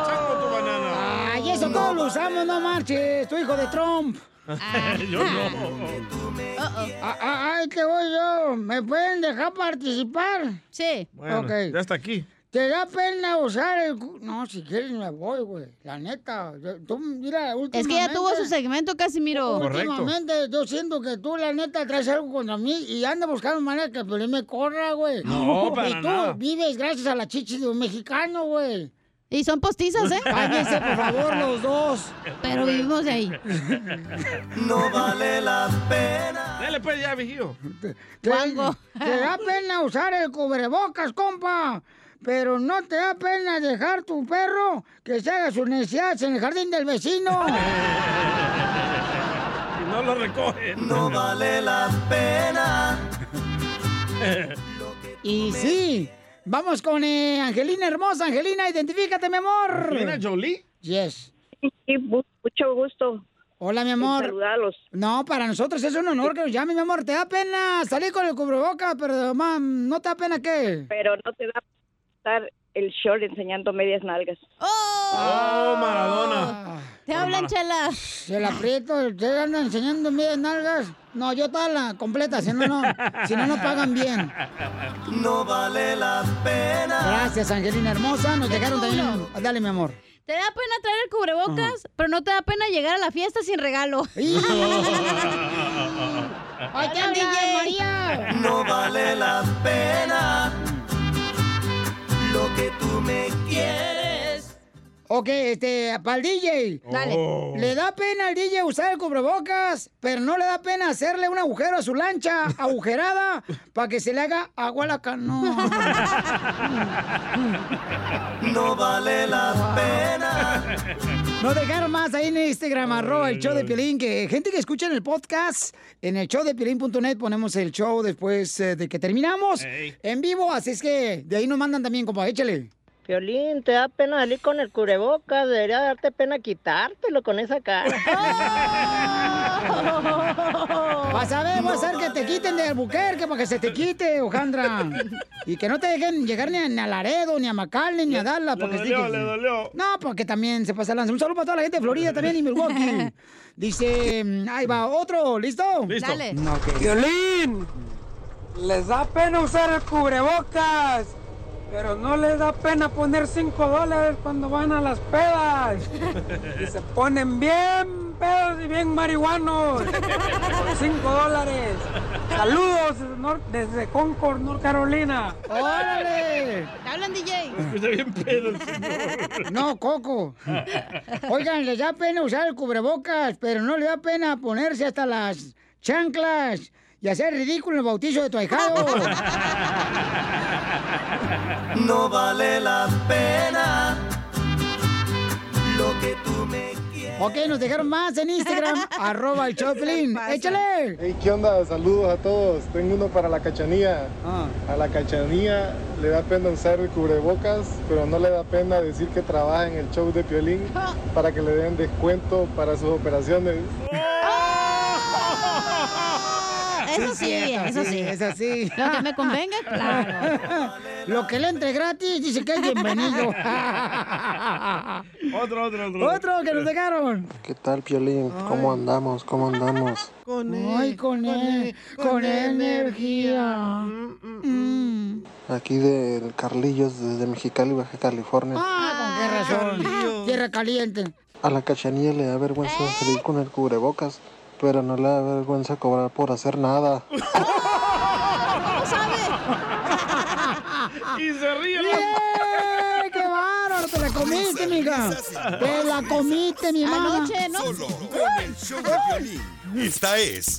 chango, tu banana! Ay, eso todos lo usamos, no marches. Tu hijo de Trump. Yo no. Ah, ah, Ahí te voy yo. ¿Me pueden dejar participar? Sí. Bueno, ya está aquí. ¿Te da pena usar el... No, si quieres me voy, güey. La neta. Tú, mira, Es que ya tuvo su últimamente- segmento, Casimiro. Últimamente yo siento que tú, la neta, traes algo contra mí y anda buscando manera que Pelín me corra, güey. No, Y para tú nada. vives gracias a la chichi de un mexicano, güey. Y son postizas, ¿eh? Cállense, por favor, los dos. Pero vivimos de ahí. No vale la pena. Dale pues ya, viejillo. Te, te da pena usar el cubrebocas, compa. Pero no te da pena dejar tu perro que se haga sus necesidades en el jardín del vecino. Y no lo recogen. No vale la pena. Y sí, vamos con eh, Angelina hermosa. Angelina, identifícate, mi amor. ¿Angelina Jolie? Yes. Sí, mu- mucho gusto. Hola, mi amor. saludarlos. No, para nosotros es un honor que nos llame, mi amor. ¿Te da pena salir con el cubrebocas? Pero, mam, ¿no te da pena qué? Pero no te da el short enseñando medias nalgas. ¡Oh, Maradona! Te hablan, chela. Se la aprieto, ¿ustedes andan enseñando medias nalgas? No, yo toda la completa, si no, no, si no, no pagan bien. No vale la pena. Gracias, Angelina hermosa. Nos Qué llegaron también. Dale, mi amor. Te da pena traer el cubrebocas, pero no te da pena llegar a la fiesta sin regalo. ¡Ay, DJ María! No vale la pena. Que tú me quieres. Ok, este, para el DJ. Dale. Oh. Le da pena al DJ usar el cubrebocas, pero no le da pena hacerle un agujero a su lancha agujerada para que se le haga agua a la canoa. No vale la pena. Nos dejaron más ahí en Instagram, arroba el show de Piolín, que gente que escucha en el podcast, en el show de Piolín.net ponemos el show después eh, de que terminamos Ey. en vivo, así es que de ahí nos mandan también, compa, échale. Piolín, te da pena salir con el cubrebocas, debería darte pena quitártelo con esa cara. Vas a ver, vas a hacer que te quiten de Albuquerque para que se te quite, Ojandra. Y que no te dejen llegar ni a, ni a Laredo, ni a McAllen, ni a Dallas. le Porque dolió, sí que- le dolió. No, porque también se pasa lanza. Un saludo para toda la gente de Florida también y Milwaukee. Dice, mm, ahí va, otro, ¿listo? Listo. Dale. Ok. Piolín, Les da pena usar el cubrebocas, pero no les da pena poner 5 dólares cuando van a las pedas. Y se ponen bien pedos y bien marihuanos. Por 5 dólares. Saludos desde Nor- desde Concord, North Carolina. ¡Órale! ¿Te hablan, DJ? Escucha bien pedo el señor. No, Coco. Oigan, les da pena usar el cubrebocas, pero no le da pena ponerse hasta las chanclas y hacer ridículo en el bautizo de tu ahijado. No vale la pena lo que tú me ok, nos dejaron más en Instagram, arroba el Choplin. ¡Échale! Hey, ¿qué onda? Saludos a todos. Tengo uno para la cachanía. A la cachanía le da pena usar el cubrebocas, pero no le da pena decir que trabaja en el show de Piolín para que le den descuento para sus operaciones. Eso sí, eso sí. Es así. Lo que me convenga, claro. Lo que le entre gratis dice que es bienvenido. otro, otro, otro. Otro que nos dejaron. ¿Qué tal, Piolín? ¿Cómo andamos? ¿Cómo andamos? Ay, con él, con energía. Aquí del Carlillos, desde Mexicali, Baja California. Ah, con qué razón. Tierra caliente. A la cachanilla le da vergüenza salir con el cubrebocas, pero no le da vergüenza cobrar por hacer nada. ¿Cómo sabe? y se ríe ¡Bien! ¡Qué bárbaro! Te la comiste, mija. Te la comiste, mi mamá. Anoche, ¿no? Solo con el show de. Esta es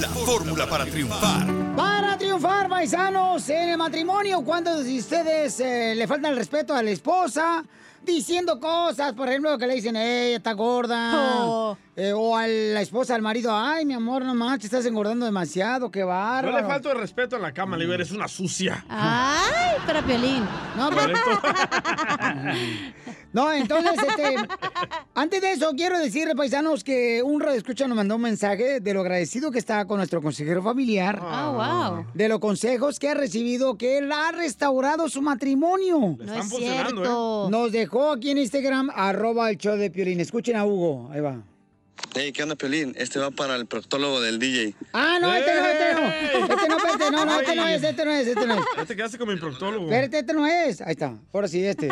la fórmula para triunfar. Para triunfar, paisanos, en el matrimonio, cuando de ustedes eh, le faltan el respeto a la esposa, diciendo cosas, por ejemplo, que le dicen, ¡ey, está gorda! Oh. Eh, o a la esposa, al marido, ¡ay, mi amor, no manches, estás engordando demasiado, qué No bárbaro! le falta el respeto en la cama, le digo, eres una sucia. Ay, para Piolín. No, pero- No, entonces, este, antes de eso, quiero decirle, paisanos, que un radio escucha nos mandó un mensaje de lo agradecido que está con nuestro consejero familiar. Ah, wow. De los consejos que ha recibido, que él ha restaurado su matrimonio. No es cierto. Nos dejó aquí en Instagram, arroba el show de Piolín. Escuchen a Hugo, ahí va. Hey, ¿qué onda, Piolín? Este va para el proctólogo del DJ. Ah, no, este no, este no. Este no, este no, no, este no es, este no es, este no es. Ya te quedaste con mi proctólogo. Espérate, este no es. Ahí está. Ahora sí, este.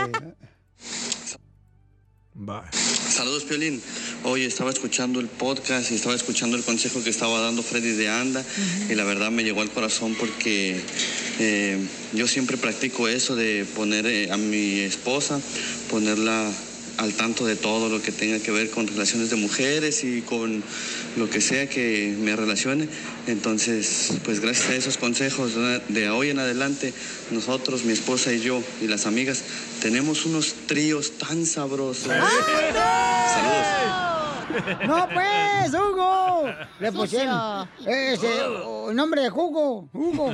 Va. Saludos, Piolín. Oye, estaba escuchando el podcast y estaba escuchando el consejo que estaba dando Freddy de Anda y la verdad me llegó al corazón porque eh, yo siempre practico eso de poner eh, a mi esposa, ponerla al tanto de todo lo que tenga que ver con relaciones de mujeres y con lo que sea que me relacione. Entonces, pues gracias a esos consejos de hoy en adelante, nosotros, mi esposa y yo y las amigas, tenemos unos tríos tan sabrosos. Saludos. ¡No, pues, Hugo! Le pusieron Sucio. ese, o- nombre de Hugo. Hugo.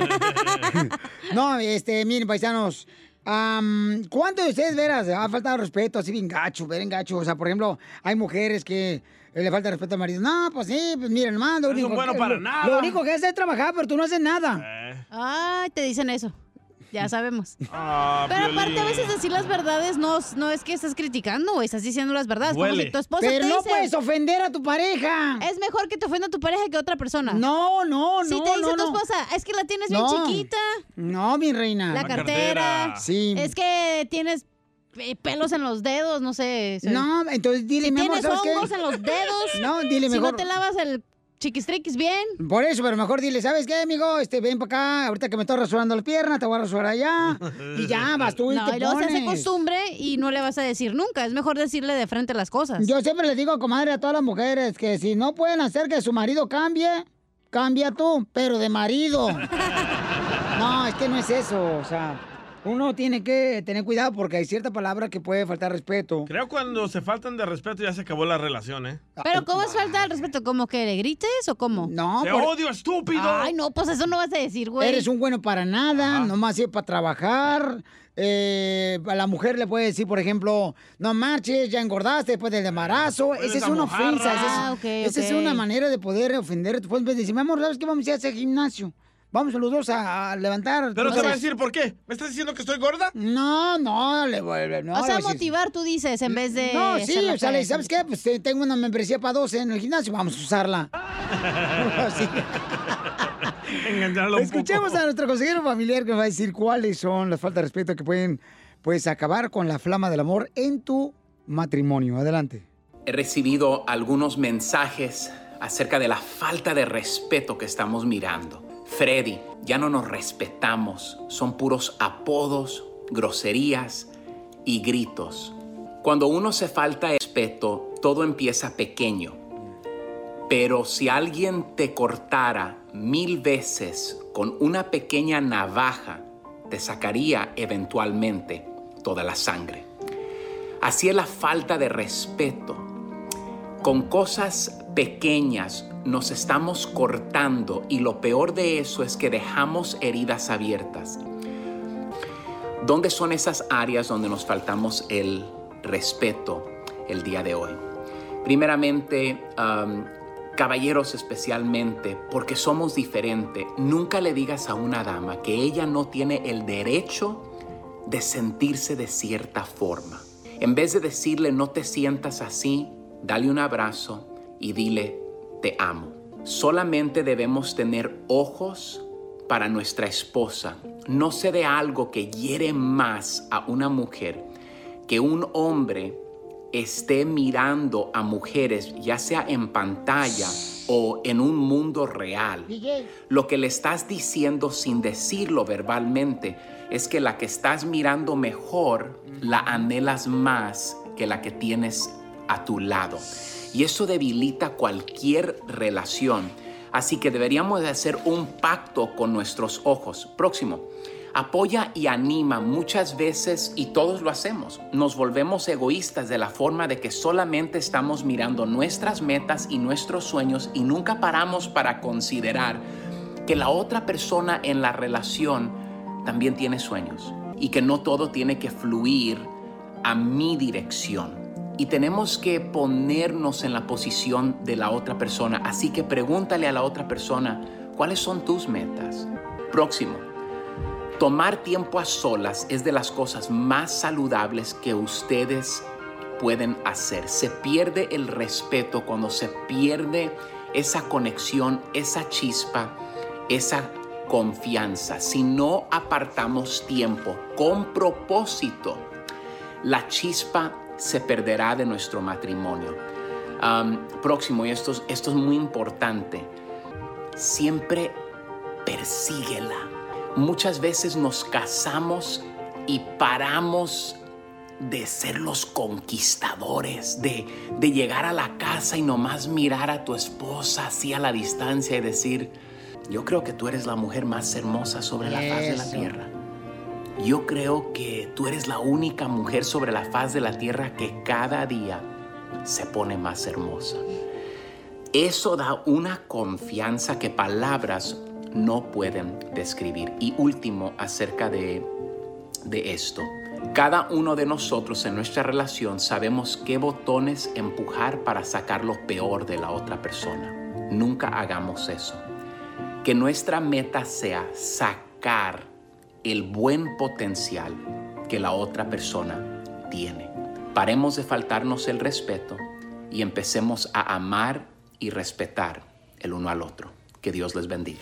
no, este, miren, paisanos. Am, ¿Cuántos de ustedes, veras, ha faltado respeto así bien gacho, bien gacho? O sea, por ejemplo, hay mujeres que eh, le falta respeto al marido. No, pues sí, pues miren, hermano. No son buenos que, para lo- nada. lo único que haces es trabajar, pero tú no haces nada. Ay, te dicen eso. Ya sabemos. Ah, Pero aparte, a veces decir las verdades no, no es que estás criticando, güey, estás diciendo las verdades. Como Huele. si tu esposa Pero te no dice, puedes ofender a tu pareja. Es mejor que te ofenda tu pareja que otra persona. No, no, Si no, te dice no, tu esposa, es que la tienes bien No. chiquita, No, mi reina. la, La cartera, cartera. Sí. es que tienes eh, pelos en los dedos, no sé. No, entonces dile, si mi amor, tienes ¿sabes qué? hongos en los dedos, No, dile si mejor. no te lavas el chiquistriquis bien. Por eso, pero mejor dile, ¿sabes qué, amigo? Este, ven para acá, ahorita que me estoy rasurando las piernas, te voy a rasurar allá. Y ya, vas tú y No, te y luego se hace pones. costumbre y no le vas a decir nunca. Es mejor decirle de frente las cosas. Yo siempre les digo, comadre, a todas las mujeres que si no pueden hacer que su marido cambie, cambia tú, pero de marido. no, es que no es eso, o sea, uno tiene que tener cuidado porque hay cierta palabra que puede faltar respeto. Creo cuando se faltan de respeto ya se acabó la relación, ¿eh? Pero ¿cómo es falta de respeto? ¿Como que le grites o cómo? No, ¡Te por- odio, estúpido! Ay, no, pues eso no vas a decir, güey. Eres un bueno para nada, nomás sirve para trabajar. Eh, a la mujer le puede decir, por ejemplo, no marches, ya engordaste después del embarazo. Esa es una mojarra. ofensa. Esa es, Ah, ok, esa es ok. una manera de poder ofender de decir, mi amor, ¿sabes qué? Vamos a ir a hacer gimnasio. Vamos los dos a, a levantar. Pero te va a decir por qué. ¿Me estás diciendo que estoy gorda? No, no, le vuelve. No, o sea, motivar, tú dices, en vez de. No, sí, o sea, le-. ¿sabes qué? Pues eh, tengo una membresía para 12 en el gimnasio, vamos a usarla. Escuchemos poco. a nuestro consejero familiar que nos va a decir cuáles son las faltas de respeto que pueden pues acabar con la flama del amor en tu matrimonio. Adelante. He recibido algunos mensajes acerca de la falta de respeto que estamos mirando. Freddy, ya no nos respetamos, son puros apodos, groserías y gritos. Cuando uno se falta respeto, todo empieza pequeño. Pero si alguien te cortara mil veces con una pequeña navaja, te sacaría eventualmente toda la sangre. Así es la falta de respeto. Con cosas pequeñas nos estamos cortando y lo peor de eso es que dejamos heridas abiertas. ¿Dónde son esas áreas donde nos faltamos el respeto el día de hoy? Primeramente, caballeros especialmente, porque somos diferentes, nunca le digas a una dama que ella no tiene el derecho de sentirse de cierta forma. En vez de decirle no te sientas así, dale un abrazo y dile te amo. Solamente debemos tener ojos para nuestra esposa. No se de algo que hiere más a una mujer que un hombre esté mirando a mujeres, ya sea en pantalla o en un mundo real. Lo que le estás diciendo sin decirlo verbalmente es que la que estás mirando mejor la anhelas más que la que tienes a tu lado. Y eso debilita cualquier relación. Así que deberíamos de hacer un pacto con nuestros ojos. Próximo. Apoya y anima muchas veces y todos lo hacemos. Nos volvemos egoístas de la forma de que solamente estamos mirando nuestras metas y nuestros sueños y nunca paramos para considerar que la otra persona en la relación también tiene sueños y que no todo tiene que fluir a mi dirección. Y tenemos que ponernos en la posición de la otra persona. Así que pregúntale a la otra persona, ¿cuáles son tus metas? Próximo. Tomar tiempo a solas es de las cosas más saludables que ustedes pueden hacer. Se pierde el respeto cuando se pierde esa conexión, esa chispa, esa confianza. Si no apartamos tiempo con propósito, la chispa se perderá de nuestro matrimonio. Um, próximo, y esto, es- esto es muy importante, siempre persíguela. Muchas veces nos casamos y paramos de ser los conquistadores, de, de llegar a la casa y nomás mirar a tu esposa así a la distancia y decir, yo creo que tú eres la mujer más hermosa sobre la faz de la Eso. tierra. Yo creo que tú eres la única mujer sobre la faz de la tierra que cada día se pone más hermosa. Eso da una confianza que palabras no pueden describir. Y último, acerca de, de esto. Cada uno de nosotros en nuestra relación sabemos qué botones empujar para sacar lo peor de la otra persona. Nunca hagamos eso. Que nuestra meta sea sacar el buen potencial que la otra persona tiene. Paremos de faltarnos el respeto y empecemos a amar y respetar el uno al otro. Que Dios les bendiga.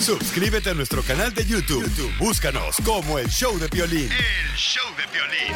Suscríbete a nuestro canal de YouTube. YouTube, Búscanos como el show de violín. El show de violín.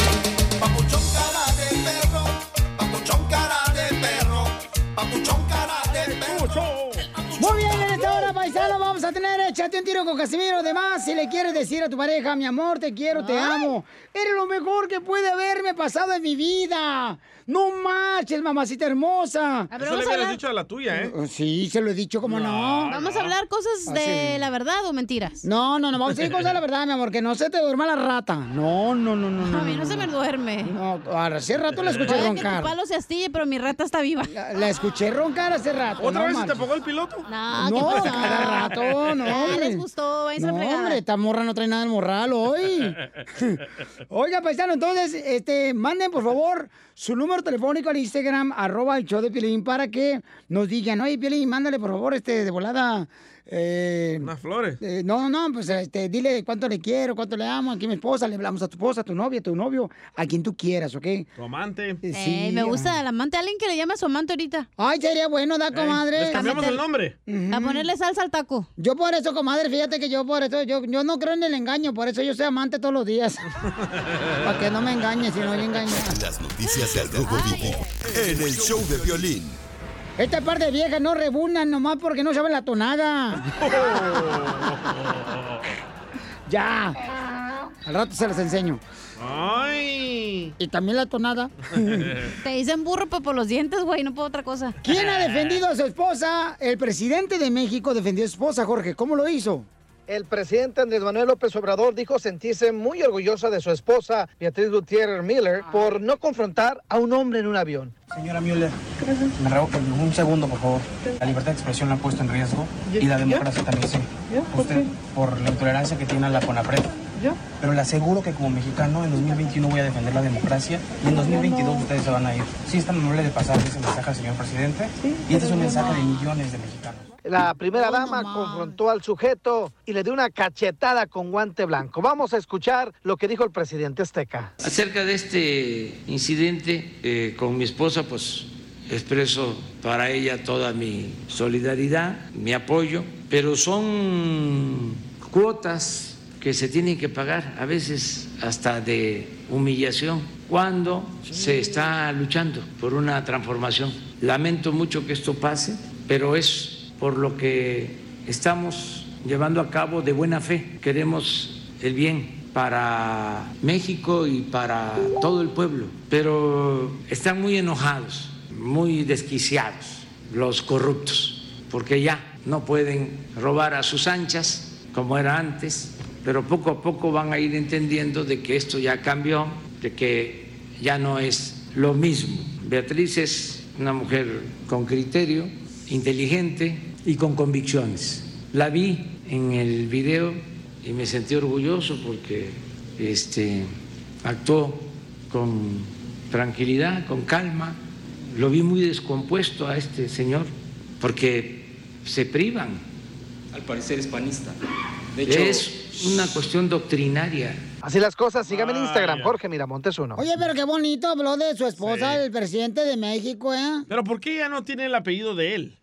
A tener Échate un tiro con Casimiro. Además, si le quieres decir a tu pareja, mi amor, te quiero, te amo. Eres lo mejor que puede haberme pasado en mi vida. No marches, mamacita hermosa. A ver, Eso le a hubieras hablar- dicho a la tuya, ¿eh? Sí, se lo he dicho, ¿cómo no? Vamos a hablar cosas de Así. la verdad o mentiras. No, no, no, vamos a decir cosas de la verdad, mi amor, que no se te duerma la rata. No, no, no, no. A mí no se me duerme. No, hace rato la escuché Puede que roncar. tu palo se astille, pero mi rata está viva. La, la escuché roncar hace rato. ¿Otra no vez se te apagó el piloto? No, ¿qué No, pasó? cada rato, no. Ya les gustó, váyanse a No, hombre, esta morra no trae nada del morral hoy. Oiga, paisano, entonces, este, manden por favor su número telefónico al Instagram, arroba el show de Piolín, para que nos digan, oye, Piolín, mándale por favor, este, de volada, Eh, Unas flores. eh, no, no, pues este, dile cuánto le quiero, cuánto le amo, aquí a mi esposa, le hablamos a tu esposa, a tu novia, a tu novio, a quien tú quieras, ¿ok? Tu amante. Eh, me gusta el amante, alguien que le llame a su amante ahorita. Ay, sería bueno, da, comadre. les cambiamos el nombre. A ponerle salsa al taco. Yo por eso, comadre, fíjate que yo por eso, yo, yo no creo en el engaño, por eso yo soy amante todos los días. Para que no me engañe, si no le engaña. Las noticias del Rojo Vivo en el show de violín. Esta parte de viejas no rebunan nomás porque no saben la tonada. ya. Al rato se las enseño. Ay. Y también la tonada. Te dicen burro por los dientes, güey, no por otra cosa. ¿Quién ha defendido a su esposa? El presidente de México defendió a su esposa, Jorge. ¿Cómo lo hizo? El presidente Andrés Manuel López Obrador dijo sentirse muy orgullosa de su esposa, Beatriz Gutiérrez Miller, por no confrontar a un hombre en un avión. Señora Müller, me ruego un segundo, por favor. La libertad de expresión la ha puesto en riesgo y la democracia también sí. Usted, por la intolerancia que tiene a la CONAPRED. Pero le aseguro que como mexicano en 2021 voy a defender la democracia y en 2022 ustedes se van a ir. Sí, es tan amable de pasar ese mensaje al señor presidente y este es un mensaje de millones de mexicanos. La primera dama confrontó al sujeto y le dio una cachetada con guante blanco. Vamos a escuchar lo que dijo el presidente Azteca. Acerca de este incidente eh, con mi esposa, pues expreso para ella toda mi solidaridad, mi apoyo, pero son cuotas que se tienen que pagar, a veces hasta de humillación, cuando se está luchando por una transformación. Lamento mucho que esto pase, pero es por lo que estamos llevando a cabo de buena fe. Queremos el bien para México y para todo el pueblo, pero están muy enojados, muy desquiciados los corruptos, porque ya no pueden robar a sus anchas como era antes, pero poco a poco van a ir entendiendo de que esto ya cambió, de que ya no es lo mismo. Beatriz es una mujer con criterio, inteligente y con convicciones. La vi en el video y me sentí orgulloso porque este, actuó con tranquilidad, con calma. Lo vi muy descompuesto a este señor porque se privan. Al parecer es panista. De hecho, Es una cuestión doctrinaria. Así las cosas, sígame en Instagram, Jorge Miramontes uno. Oye, pero qué bonito habló de su esposa, el presidente de México, ¿eh? Pero ¿por qué ya no tiene el apellido de él?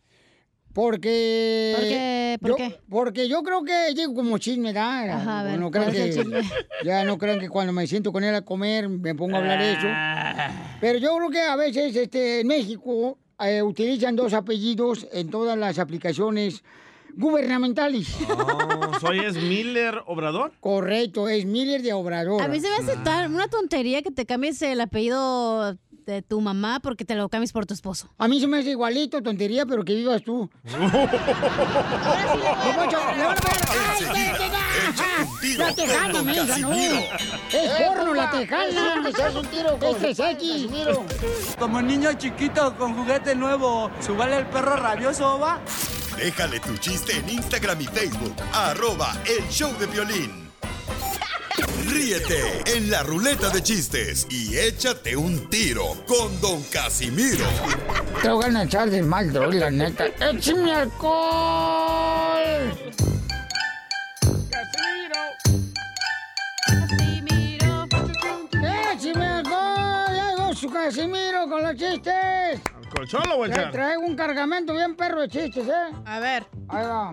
Porque. ¿Por qué? ¿Por yo- qué? Porque yo creo que llego como chisme, ¿da? Ajá, a ver, no crean ¿cuál es el que, ya no crean que cuando me siento con él a comer me pongo a hablar de eso. Ah. Pero yo creo que a veces este, en México eh, utilizan dos apellidos en todas las aplicaciones gubernamentales. Oh, ¿Soy es Miller Obrador? Correcto, es Miller de Obrador. A mí se me hace tan una tontería que te cambies el apellido de tu mamá porque te lo cambies por tu esposo. A mí se me hace igualito, tontería, pero que vivas tú. Don Poncho, le van a pegar. ¡Ay, qué- qué- La tejana, no. Casimiro. Es porno la tejana. ¿Quieres que se un tiro con Este es X. Como niño chiquito con juguete nuevo, ¿subale el perro rabioso, va? Déjale tu chiste en Instagram y Facebook. Arroba el show de violín. Ríete en la ruleta de chistes y échate un tiro con Don Casimiro. Te voy a echar de mal, droga, la neta. ¡Échame alcohol! ¡Échame alcohol! ¡Ya llegó su Casimiro con los chistes! ¿Colchón lo voy a Te echar? traigo un cargamento bien perro de chistes, ¿eh? A ver. Ahí va.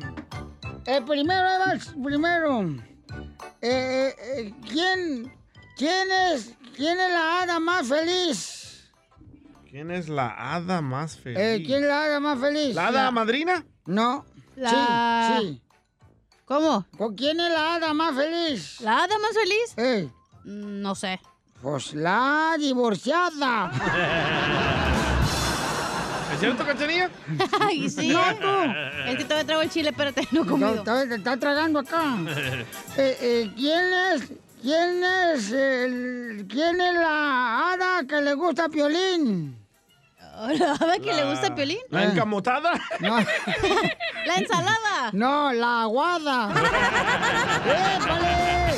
El primero, ahí va el primero. Eh, eh, eh, ¿quién, quién, es, ¿Quién es la hada más feliz? ¿Quién es la hada más feliz? Eh, ¿Quién es la hada más feliz? ¿La hada madrina? No. La- Sí, sí. ¿Cómo? ¿Con quién es la hada más feliz? ¿La hada más feliz? Eh. No sé. Pues la divorciada. ¿Es cierto, Cachanilla? Ay, sí. No, tú. Es que todavía traigo el chile, espérate, no comido. Está, está- está tragando acá. Eh, eh, ¿Quién es, quién es, el, quién es la hada que le gusta a Piolín? ¿La hada que le gusta a Piolín? ¿La encamotada? No. ¡La ensalada! No, la aguada. ¡Épale!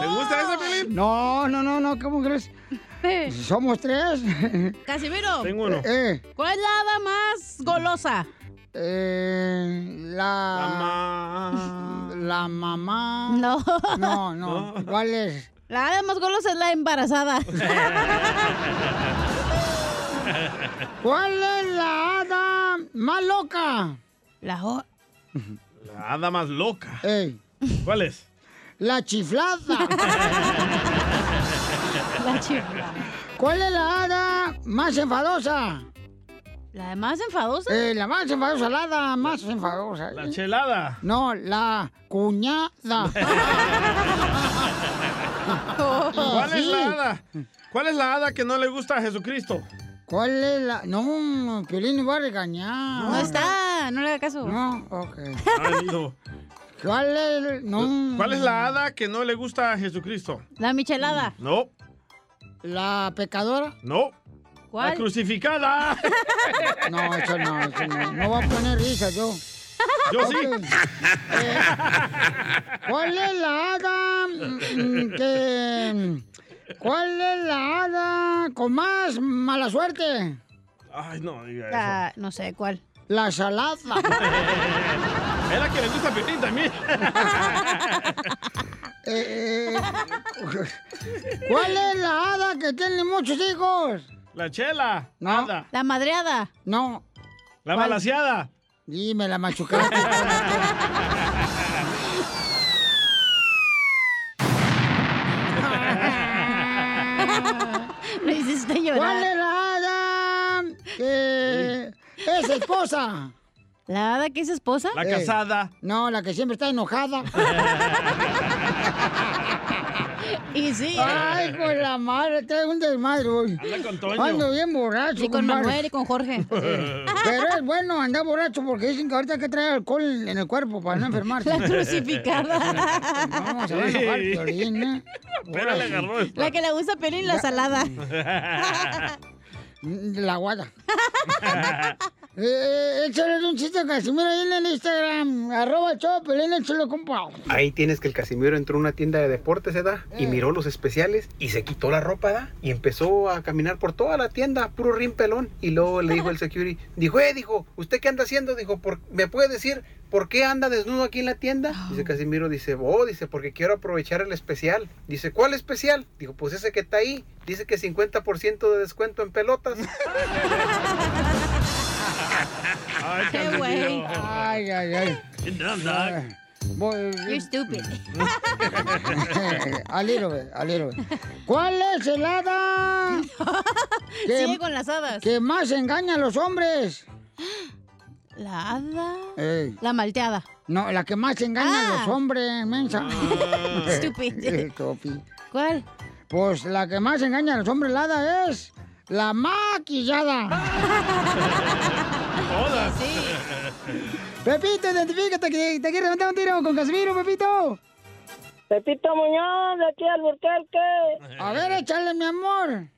¿Le gusta ese Piolín? No, no, no, no, ¿cómo crees? Somos tres. Casimiro. Tengo uno. Eh, ¿Cuál es la hada más golosa? Eh, la... La mamá... No. No, no. ¿Cuál es? La hada más golosa es la embarazada. ¿Cuál es la hada más loca? La o... La hada más loca. Ey. ¿Cuál es? La chiflada. La. ¿Cuál es la hada más enfadosa? ¿La más enfadosa? Eh, la más enfadosa, la hada más enfadosa. La chelada. No, la cuñada. ¿Cuál es Sí. la hada? ¿Cuál es la hada que no le gusta a Jesucristo? ¿Cuál es la...? No, Piolín va a regañar. No está, no le haga caso. No, ok. Ay, no. ¿Cuál es...? No. ¿Cuál es la hada que no le gusta a Jesucristo? La michelada. No, ¿La pecadora? no. ¿Cuál? La crucificada. No, eso no, eso no. No voy a poner risa yo. Yo sí. Eh, ¿Cuál es la hada mm, que... ¿Cuál es la hada con más mala suerte? Ay, no diga eso. La- no sé cuál. La salada. Es la que le gusta a Piolín también. Eh, eh, ¿Cuál es la hada que tiene muchos hijos? La chela. No. Hada. La madreada. No. La ¿Cuál? balaseada. Dime, la machucaste. Me hiciste ¿Cuál llorar. es la hada que es esposa? ¿La hada que es esposa? La Eh, casada. No, la que siempre está enojada. Y sí. Ay, con la madre, traigo un desmadre hoy. Anda con Toño. Ando bien borracho. Y con. Manuel y con Jorge. Pero es bueno andar borracho porque dicen que ahorita hay que traer alcohol en el cuerpo para no enfermarse. La crucificada. No, se va a enojar el Piolín, ¿eh? Pero le agarró. La que le gusta Pelín, la salada. La guada. eh, échale un chiste a Casimiro ahí en el Instagram. Arroba el show, Pelín, échale, compa. Ahí tienes que el Casimiro entró a una tienda de deportes, ¿verdad? Y miró los especiales y se quitó la ropa, ¿verdad? Y empezó a caminar por toda la tienda, puro rin pelón. Y luego le dijo el security, dijo, eh, dijo, ¿usted qué anda haciendo? Dijo, "¿Por- ¿me puede decir por qué anda desnudo aquí en la tienda? Dice Casimiro, dice, oh, dice, porque quiero aprovechar el especial. Dice, ¿cuál especial? Dijo, pues ese que está ahí. Dice que 50% de descuento en pelotas. Ay, Qué güey. Ay, ay, ay. Get down, dog. Voy- You're stupid. a little bit, a little bit. ¿Cuál es el hada Sigue con las hadas. que más engaña a los hombres? La hada. Ey, La malteada. no, la que más engaña a Ah. los hombres, mensa. Stupid. Topi. ¿Cuál? Pues la que más engaña a los hombres, la hada es la maquillada. Todas. Pepito, identifícate que te quieres levantar un tiro con Casimiro, Pepito. Pepito Muñoz, de aquí al Burquerque. A ver, échale, mi amor.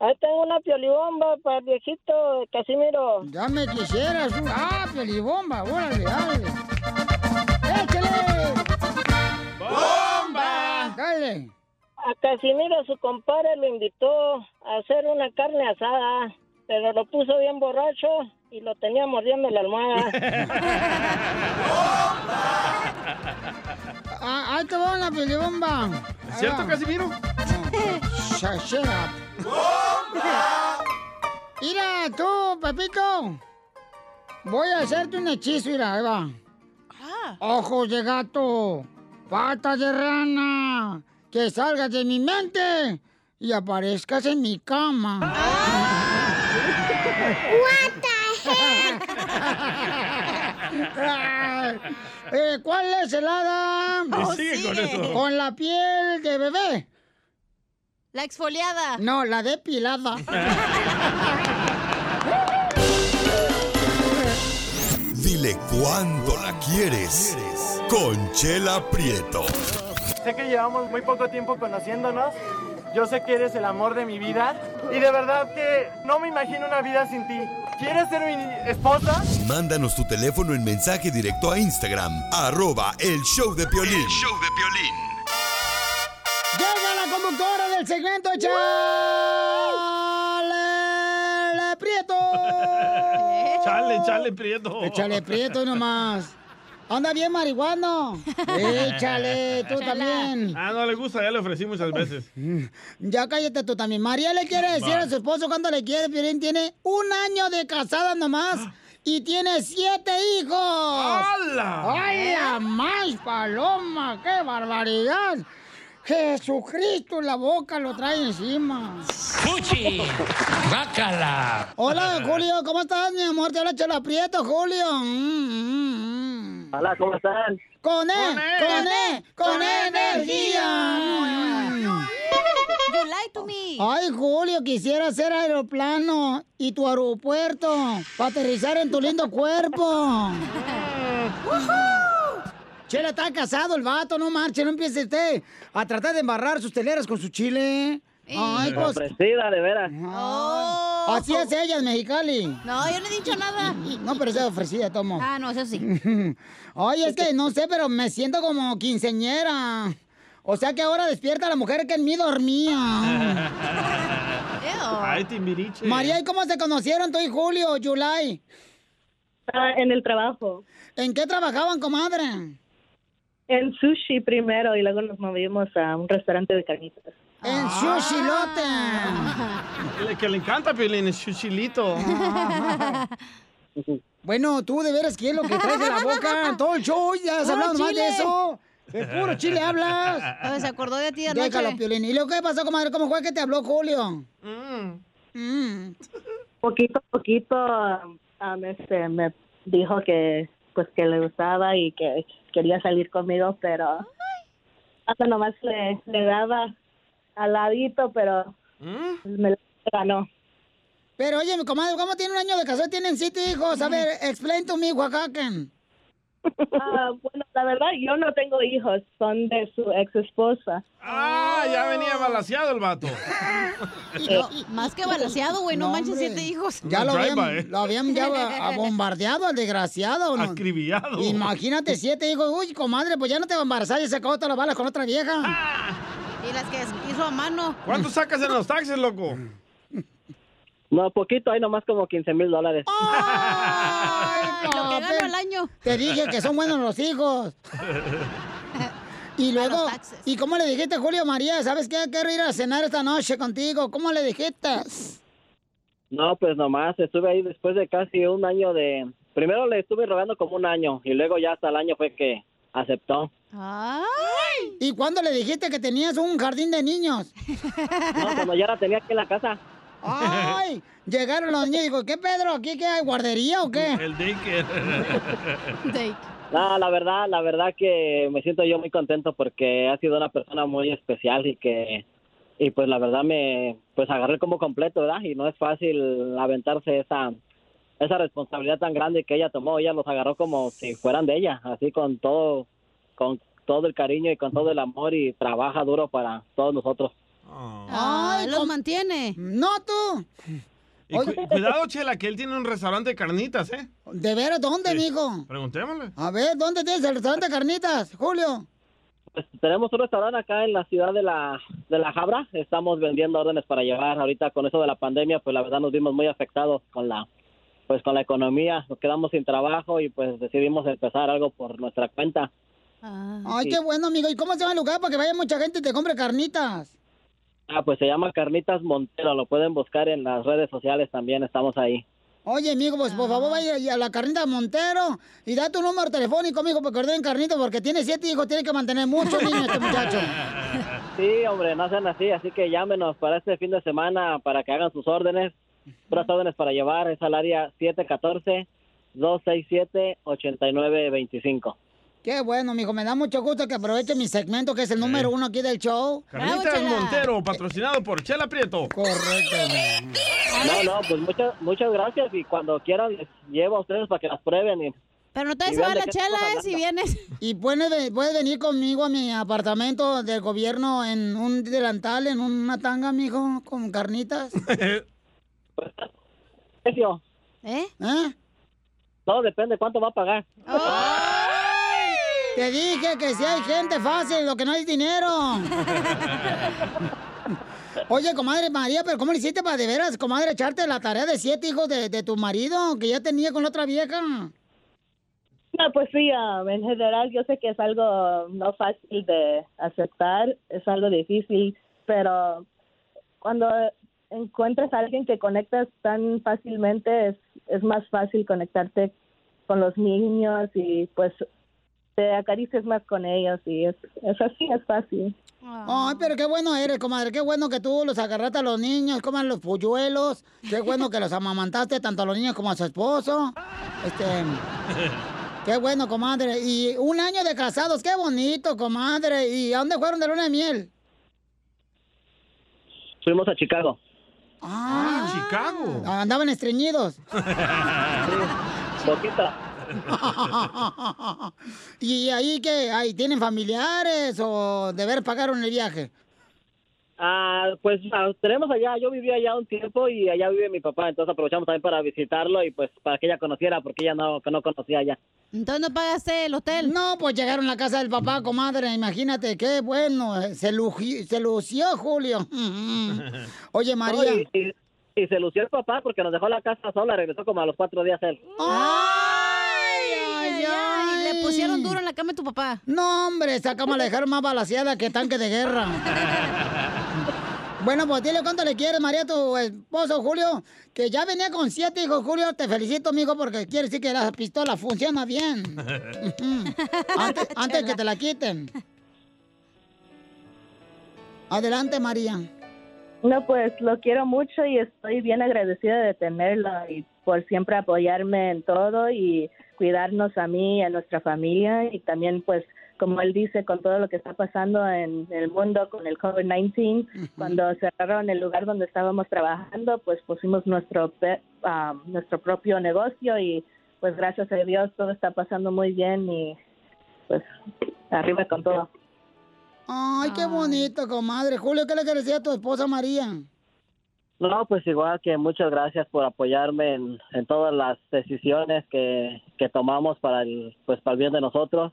Ahí tengo una piolibomba para el viejito Casimiro. Ya me quisieras. Ah, pelibomba, órale, dale. ¡Échale! ¡Bomba! Dale. A Casimiro su compadre lo invitó a hacer una carne asada, pero lo puso bien borracho y lo tenía mordiendo la almohada. Ah, ahí te va una pelibomba. ¿Es cierto, Casimiro? Up. Mira, tú, Pepito. Voy a hacerte un hechizo, mira, ahí va. Ojos de gato, patas de rana, que salgas de mi mente y aparezcas en mi cama. Ay, eh, ¿Cuál es el hada? Y sigue con eso. Con la piel de bebé. La exfoliada. No, la depilada. Dile cuándo la quieres. Conchela Prieto. Sé que llevamos muy poco tiempo conociéndonos. Yo sé que eres el amor de mi vida. Y de verdad que no me imagino una vida sin ti. ¿Quieres ser mi esposa? Mándanos tu teléfono en mensaje directo a Instagram, arroba el show de Piolín. Llega la conductora del segmento Chale Prieto. Chale, chale, prieto. Échale prieto nomás. Anda bien marihuano. Échale, tú también. Ah, no le gusta, ya le ofrecí muchas veces. Ya cállate tú también. María le quiere decir Va. a su esposo cuánto le quiere. Piolín tiene un año de casada nomás y tiene siete hijos. ¡Hala! ¡Ay, la más paloma! ¡Qué barbaridad! Jesucristo, la boca lo trae encima. ¡Fuchi! ¡Bácala! Hola, Julio, ¿cómo estás, mi amor? Te habla Chela Prieto, Julio. Mm, Hola, ¿cómo están? Con E, con E, con energía. You lie to me. Ay, Julio, quisiera hacer aeroplano y tu aeropuerto para aterrizar en tu lindo cuerpo. Chela, está casado el vato, no marche, no empiece usted a tratar de embarrar sus teleras con su chile. Ay, pues. Ofrecida, de veras. Así es ella, en Mexicali. No, yo no he dicho nada. No, pero esa es ofrecida, tomo. Ah, no, eso sí. Oye, es que no sé, pero me siento como quinceñera. O sea que ahora despierta la mujer que en mí dormía. Ay, timbiriche. María, ¿y cómo se conocieron tú y Julio, Yulai? en el trabajo. ¿En qué trabajaban, comadre? En sushi primero y luego nos movimos a un restaurante de carnitas. En Sushilote. Le- Que le encanta, Piolín, es chuchilito. Bueno, tú de veras, ¿qué es lo que traes de la boca? Todo el show, ya has hablado más de eso. De puro chile hablas. Se acordó de ti anoche. Déjalo, Piolín. ¿Y lo que pasó, comadre? ¿Cómo fue que te habló Julio? Mm. Poquito a poquito um, este, me dijo que pues que le gustaba y que quería salir conmigo, pero hasta nomás le, le daba al ladito, pero me la ganó. Pero oye, mi comadre, ¿cómo tiene un año de casado? Tienen siete hijos. A ver, explain to me, Oaxacan. Ah, bueno, la verdad, yo no tengo hijos, son de su ex esposa. Ah, ya venía balaseado el vato. No, más que balaseado, güey, no, No, manches hombre. siete hijos. Ya lo habían, lo habían ya a- bombardeado al desgraciado. ¿no? Acribillado. Imagínate, siete hijos. Uy, comadre, pues ya no te va a embarazar y se acabó todas las balas con otra vieja. Y las que hizo a mano. ¿Cuánto sacas en los taxis, loco? No, poquito, hay nomás como 15 mil dólares. Lo que gano al año. Te dije que son buenos los hijos. Y luego, ¿y cómo le dijiste, Julio María? ¿Sabes qué? Quiero ir a cenar esta noche contigo. ¿Cómo le dijiste? No, pues nomás estuve ahí después de casi un año de... Primero le estuve rogando como un año y luego ya hasta el año fue que aceptó. ¡Ay! ¿Y cuándo le dijiste que tenías un jardín de niños? No, cuando ya la tenía aquí en la casa. ¡Ay! Llegaron los niños y digo, ¿qué Pedro? ¿Aquí qué hay? ¿Guardería o qué? El daycare. No, la verdad, la verdad que me siento yo muy contento porque ha sido una persona muy especial y que y pues la verdad me pues agarré como completo, ¿verdad? Y no es fácil aventarse esa esa responsabilidad tan grande que ella tomó, ella los agarró como si fueran de ella, así con todo con todo el cariño y con todo el amor y trabaja duro para todos nosotros. Ay, los mantiene. No tú. Y cu- cuidado, Chela, que él tiene un restaurante de carnitas, ¿eh? ¿De veras dónde, mijo? Preguntémosle. A ver, ¿dónde tienes el restaurante de carnitas, Julio? Pues tenemos un restaurante acá en la ciudad de la de la Jabra, estamos vendiendo órdenes para llevar. Ahorita con eso de la pandemia, pues la verdad nos vimos muy afectados con la pues con la economía, nos quedamos sin trabajo y pues decidimos empezar algo por nuestra cuenta. Ay, Sí. qué bueno, amigo. ¿Y cómo se llama el lugar para que vaya mucha gente y te compre carnitas? Ah, pues se llama Carnitas Montero, lo pueden buscar en las redes sociales también, estamos ahí. Oye, amigo, pues por favor vaya a la carnita Montero y da tu número telefónico, amigo, para que ordenen carnitas, porque tiene siete hijos, tiene que mantener muchos niños este muchacho. Sí, hombre, no sean así, así que llámenos para este fin de semana para que hagan sus órdenes, puras órdenes para llevar, es al área 714-267-8925. Qué bueno, amigo, me da mucho gusto que aproveche mi segmento, que es el número uno aquí del show. Carnitas Montero, patrocinado por Chela Prieto. Correcto. No, no, pues muchas muchas gracias y cuando quieran les llevo a ustedes para que las prueben. Y, Pero no te vas a llevar la chela, eh, si vienes. Y puedes, puedes venir conmigo a mi apartamento del gobierno en un delantal, en una tanga, amigo, con carnitas. Precio. ¿Eh? ¿Eh? Todo depende cuánto va a pagar. Te dije que si hay gente fácil, lo que no hay dinero. Oye, comadre María, pero ¿cómo le hiciste para de veras, comadre, echarte la tarea de siete hijos de, de tu marido que ya tenía con la otra vieja? No, pues sí, um, en general yo sé que es algo no fácil de aceptar, es algo difícil, pero cuando encuentras a alguien que conectas tan fácilmente, es, es más fácil conectarte con los niños y pues te acaricias más con ellos y es, es así, es fácil. Ay, pero qué bueno eres, comadre. Qué bueno que tú los agarraste a los niños, coman los polluelos. Qué bueno que los amamantaste tanto a los niños como a su esposo. Este. Qué bueno, comadre. Y un año de casados, qué bonito, comadre. ¿Y a dónde fueron de luna de miel? Fuimos a Chicago. Ah, Chicago. Andaban estreñidos. Poquito. ¿Y ahí qué? ¿Ahí tienen familiares o de ver pagaron el viaje? Ah, pues ah, tenemos allá, yo viví allá un tiempo y allá vive mi papá, entonces aprovechamos también para visitarlo y pues para que ella conociera, porque ella no, que no conocía allá. Entonces no pagaste el hotel. No, pues llegaron a la casa del papá, comadre, imagínate, qué bueno. eh, Se, luji- se lució, Julio. Oye, María. No, y, y- y se lució el papá porque nos dejó la casa sola, regresó como a los cuatro días él. ¡Ay, ay, ay! Le pusieron duro en la cama de tu papá. No, hombre, esa cama la dejaron más balaseada que tanque de guerra. Bueno, pues dile cuánto le quieres, María, a tu esposo, Julio. Que ya venía con siete hijos, Julio. Te felicito, amigo, porque quiere decir que la pistola funciona bien. Antes, antes que te la quiten. Adelante, María. No, pues lo quiero mucho y estoy bien agradecida de tenerlo y por siempre apoyarme en todo y cuidarnos a mí y a nuestra familia y también pues como él dice con todo lo que está pasando en el mundo con el COVID-19 cuando cerraron el lugar donde estábamos trabajando pues pusimos nuestro ah, nuestro propio negocio y pues gracias a Dios todo está pasando muy bien y pues arriba con todo. Ay, qué bonito, comadre. Julio, ¿qué le quieres decir a tu esposa María? No, pues igual que muchas gracias por apoyarme en, todas las decisiones que, que tomamos para el, pues para el bien de nosotros.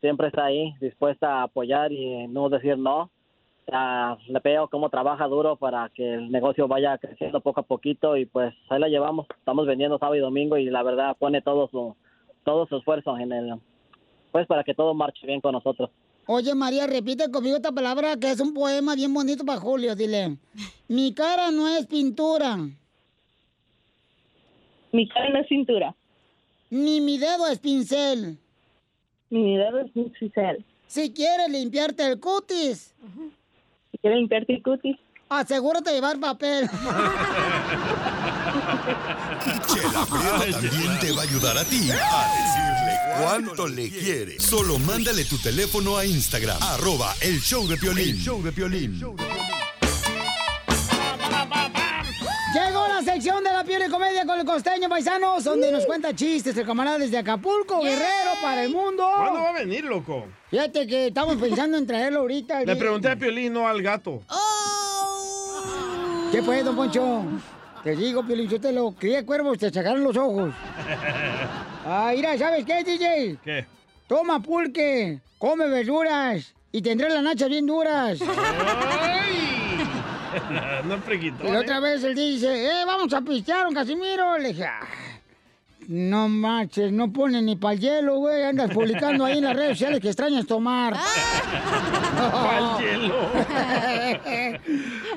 Siempre está ahí, dispuesta a apoyar y no decir no. Ah, le veo cómo trabaja duro para que el negocio vaya creciendo poco a poquito y pues ahí la llevamos. Estamos vendiendo sábado y domingo y la verdad pone todo su todo su esfuerzo en el pues para que todo marche bien con nosotros. Oye, María, repite conmigo esta palabra que es un poema bien bonito para Julio. Dile, mi cara no es pintura. Mi cara no es cintura. Ni mi dedo es pincel. Ni mi dedo es pincel. Si quieres limpiarte el cutis. Si quieres limpiarte el cutis. Asegúrate de llevar papel. Chela Prieto también te va a ayudar a ti a decirle cuánto le quieres. Solo mándale tu teléfono a Instagram, arroba el show de Piolín. El show de Piolín. Llegó la sección de la piel y comedia con el costeño paisanos, donde nos cuenta chistes el camarada desde Acapulco, Guerrero, para el mundo. ¿Cuándo va a venir, loco? Fíjate que estamos pensando en traerlo ahorita. Le pregunté a Piolín, no al gato. ¿Qué fue, don Poncho? Te digo, Piolín, yo te lo crié cuervos, te sacaron los ojos. Ah, mira, ¿sabes qué, DJ? ¿Qué? Toma pulque, come verduras y tendrás las nachas bien duras. no preguntó. Y otra vez él dice, eh, vamos a pistear, un Casimiro. Le dije, "Ah, no manches, no pone ni para hielo, güey. Andas publicando ahí en las redes sociales que extrañas tomar. Pa'l hielo.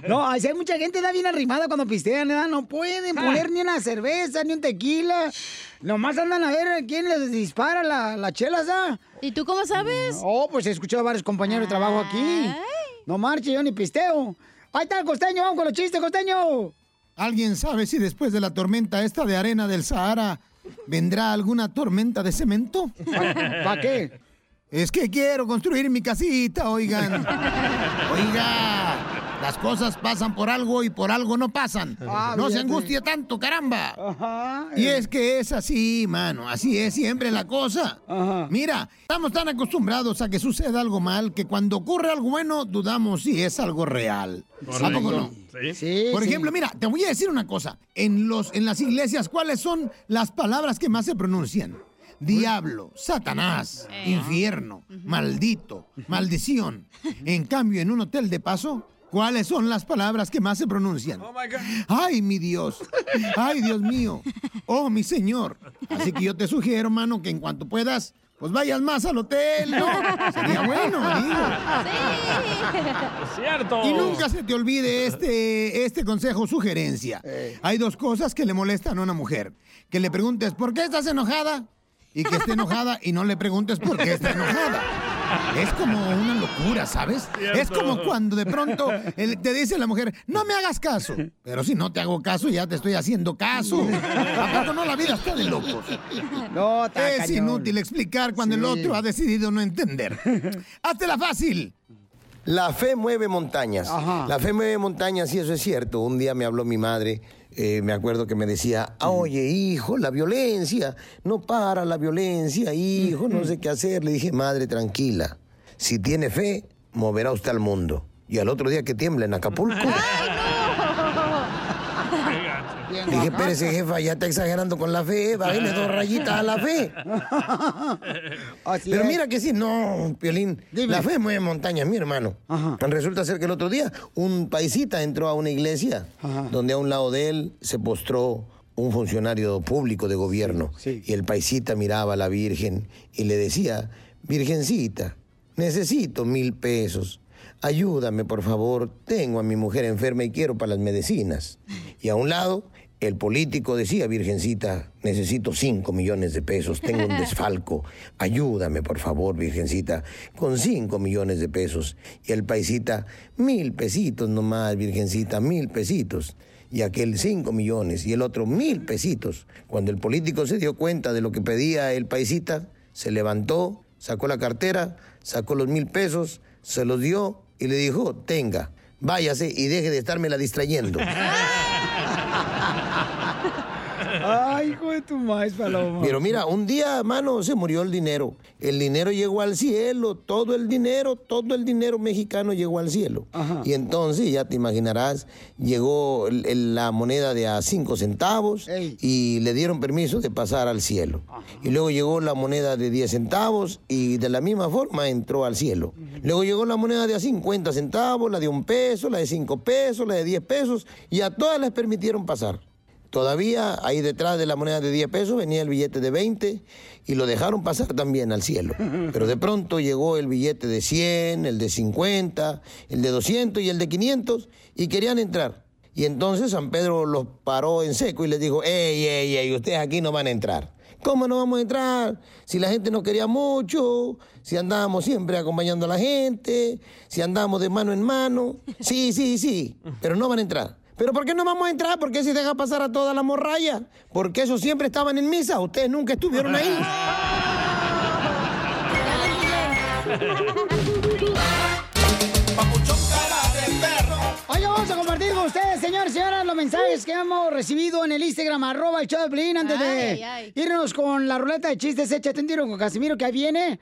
no, así hay mucha gente da bien arrimada cuando pistean, ¿verdad? No pueden poner ni una cerveza, ni un tequila. Nomás andan a ver quién les dispara la, la chela, ¿sabes? ¿Y tú cómo sabes? Oh, pues he escuchado a varios compañeros de trabajo aquí. No marche, yo ni pisteo. Ahí está el costeño, vamos con los chistes, costeño. ¿Alguien sabe si después de la tormenta esta de arena del Sahara vendrá alguna tormenta de cemento? ¿Para qué? Es que quiero construir mi casita, oigan. Oiga, las cosas pasan por algo y por algo no pasan. Ah, no se angustia tanto, caramba. Y es que es así, mano. Así es siempre la cosa. Mira, estamos tan acostumbrados a que suceda algo mal que cuando ocurre algo bueno dudamos si es algo real. ¿A poco no? Sí. Por ejemplo, mira, te voy a decir una cosa. En, los, en las iglesias, ¿cuáles son las palabras que más se pronuncian? Diablo, Satanás, infierno, maldito, maldición. En cambio, en un hotel de paso, ¿Cuáles son las palabras que más se pronuncian? Ay, mi Dios. Ay, Dios mío. Oh, mi Señor. Así que yo te sugiero, hermano, que en cuanto puedas, pues vayas más al hotel, ¿no? Sería bueno, digo. Es cierto. Y nunca se te olvide este, este consejo o sugerencia. Hay dos cosas que le molestan a una mujer. Que le preguntes, ¿por qué estás enojada? Y que esté enojada y no le preguntes por qué está enojada. Es como una locura, ¿sabes? Cierto. Es como cuando de pronto te dice la mujer, no me hagas caso. Pero si no te hago caso, ya te estoy haciendo caso. ¿A poco no la vida está de locos? No, está Es cañón. inútil explicar cuando el otro ha decidido no entender. Hazte fácil. La fe mueve montañas. La fe mueve montañas y eso es cierto. Un día me habló mi madre, eh, me acuerdo que me decía, "Ah, oye hijo, la violencia, no para la violencia, hijo, no sé qué hacer. Le dije, madre, tranquila, si tiene fe, moverá usted al mundo. Y al otro día que tiembla en Acapulco. Le dije, espérese, jefa, ya está exagerando con la fe, bájale dos rayitas a la fe. Pero es. mira que sí, no, Piolín, la fe mueve montañas, mi hermano. Resulta ser que el otro día un paisita entró a una iglesia donde a un lado de él se postró un funcionario público de gobierno. Y el paisita miraba a la Virgen y le decía, Virgencita, necesito mil pesos. Ayúdame, por favor. Tengo a mi mujer enferma y quiero para las medicinas. Y a un lado, el político decía, Virgencita, necesito cinco millones de pesos. Tengo un desfalco. Ayúdame, por favor, Virgencita, con cinco millones de pesos. Y el paisita, mil pesitos nomás, Virgencita, mil pesitos. Y aquel cinco millones y el otro mil pesitos. Cuando el político se dio cuenta de lo que pedía el paisita, se levantó, sacó la cartera, sacó los mil pesos, se los dio y le dijo, tenga, váyase y deje de estármela distrayendo. Ay, hijo de tu maíz, paloma. Pero mira, un día, mano, se murió el dinero. El dinero llegó al cielo, todo el dinero, todo el dinero mexicano llegó al cielo. Y entonces, ya te imaginarás, llegó el- el- la moneda de a cinco centavos y le dieron permiso de pasar al cielo. Y luego llegó la moneda de 10 centavos y de la misma forma entró al cielo. Luego llegó la moneda de a 50 centavos, la de un peso, la de 5 pesos, la de 10 pesos y a todas les permitieron pasar. Todavía ahí detrás de la moneda de 10 pesos venía el billete de 20 y lo dejaron pasar también al cielo. Pero de pronto llegó el billete de 100, el de 50, el de 200 y el de 500 y querían entrar. Y entonces San Pedro los paró en seco y les dijo, ey, ey, ey, ustedes aquí no van a entrar. ¿Cómo no vamos a entrar? Si la gente nos quería mucho, si andábamos siempre acompañando a la gente, si andábamos de mano en mano. Sí, sí, sí, pero no van a entrar. ¿Pero por qué no vamos a entrar? ¿Por qué si deja pasar a toda la morralla? Porque esos siempre estaban en misa, ustedes nunca estuvieron ahí. Oye, vamos a compartir con ustedes, señores y señoras, los mensajes que hemos recibido en el Instagram, arroba el show de Pelín, antes de Ay, ay. irnos con la ruleta de chistes, échate un tiro con Casimiro, que ahí viene.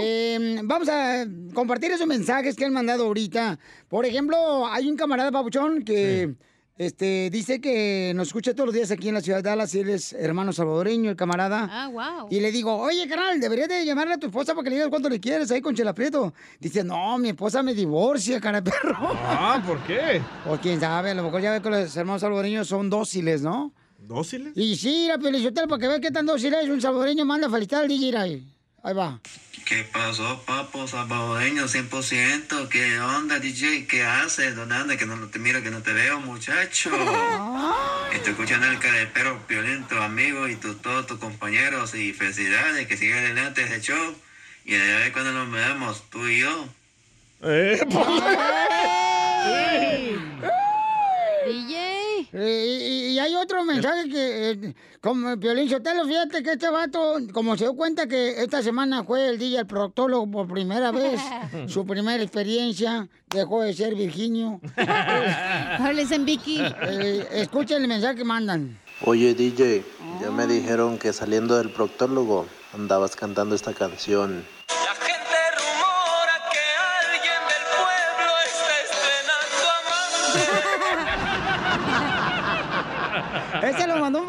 Eh, vamos a compartir esos mensajes que han mandado ahorita. Por ejemplo, hay un camarada papuchón que este, dice que nos escucha todos los días aquí en la ciudad de Dallas, y él es hermano salvadoreño, el camarada. Ah, wow. Y le digo, oye, carnal, deberías de llamarle a tu esposa para que le digas cuánto le quieres ahí con Chela Prieto. Dice, no, mi esposa me divorcia, cara de perro. Ah, ¿por qué? O quién sabe, a lo mejor ya ve que los hermanos salvadoreños son dóciles, ¿no? ¿Dóciles? Y sí, la Pielichotel, para que vea qué tan dócil es un salvadoreño, manda a felicitar al DJ ahí. Ahí va. ¿Qué pasó, papo salvadoreño 100%? ¿Qué onda, DJ? ¿Qué haces? ¿Dónde andas? Que no te miro, que no te veo, muchacho. Estoy escuchando el carepero violento, amigo, y tu- todos tus compañeros. Y felicidades, que siga adelante ese show. Y a ver cuando nos vemos, tú y yo. DJ. Y, y hay otro mensaje que, eh, como Piolín Sotelo, fíjate que este vato, como se dio cuenta que esta semana fue el día del proctólogo por primera vez, su primera experiencia, dejó de ser Virginio. Hables en Vicky. Eh, escuchen el mensaje que mandan. Oye DJ, ya me dijeron que saliendo del proctólogo andabas cantando esta canción.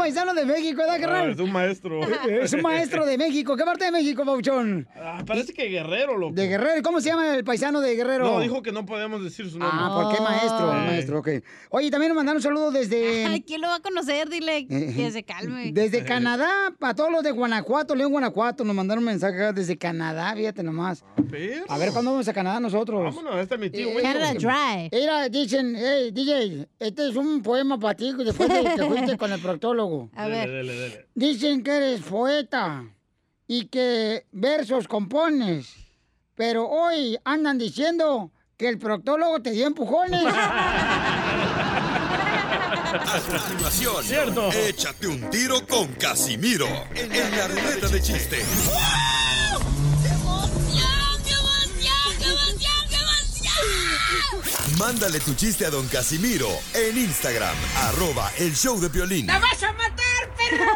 Paisano de México, ¿verdad, Ah, carnal? es un maestro. Es un maestro de México. ¿Qué parte de México, Pauchón? Ah, parece que Guerrero, loco. De Guerrero. ¿Cómo se llama el paisano de Guerrero? No, dijo que no podemos decir su nombre. Ah, porque es maestro, Eh. maestro, ok. Oye, también nos mandaron un saludo desde... Ay, ¿quién lo va a conocer? Dile que se calme. Desde Canadá, para todos los de Guanajuato, León, Guanajuato, nos mandaron un mensaje desde Canadá, fíjate nomás. A ver, ¿cuándo vamos a Canadá nosotros? Vámonos, este es mi tío. Eh, güey. Canada Dry. Mira, dicen, hey, DJ, este es un poema para ti después de que fuiste con el proctólogo. A ver. dele, dele. Dicen que eres poeta y que versos compones, pero hoy andan diciendo que el proctólogo te dio empujones. A continuación, Cierto. échate un tiro con Casimiro en la ruleta de chiste. Mándale tu chiste a don Casimiro en Instagram, arroba el show de violín. vas a matar, perro!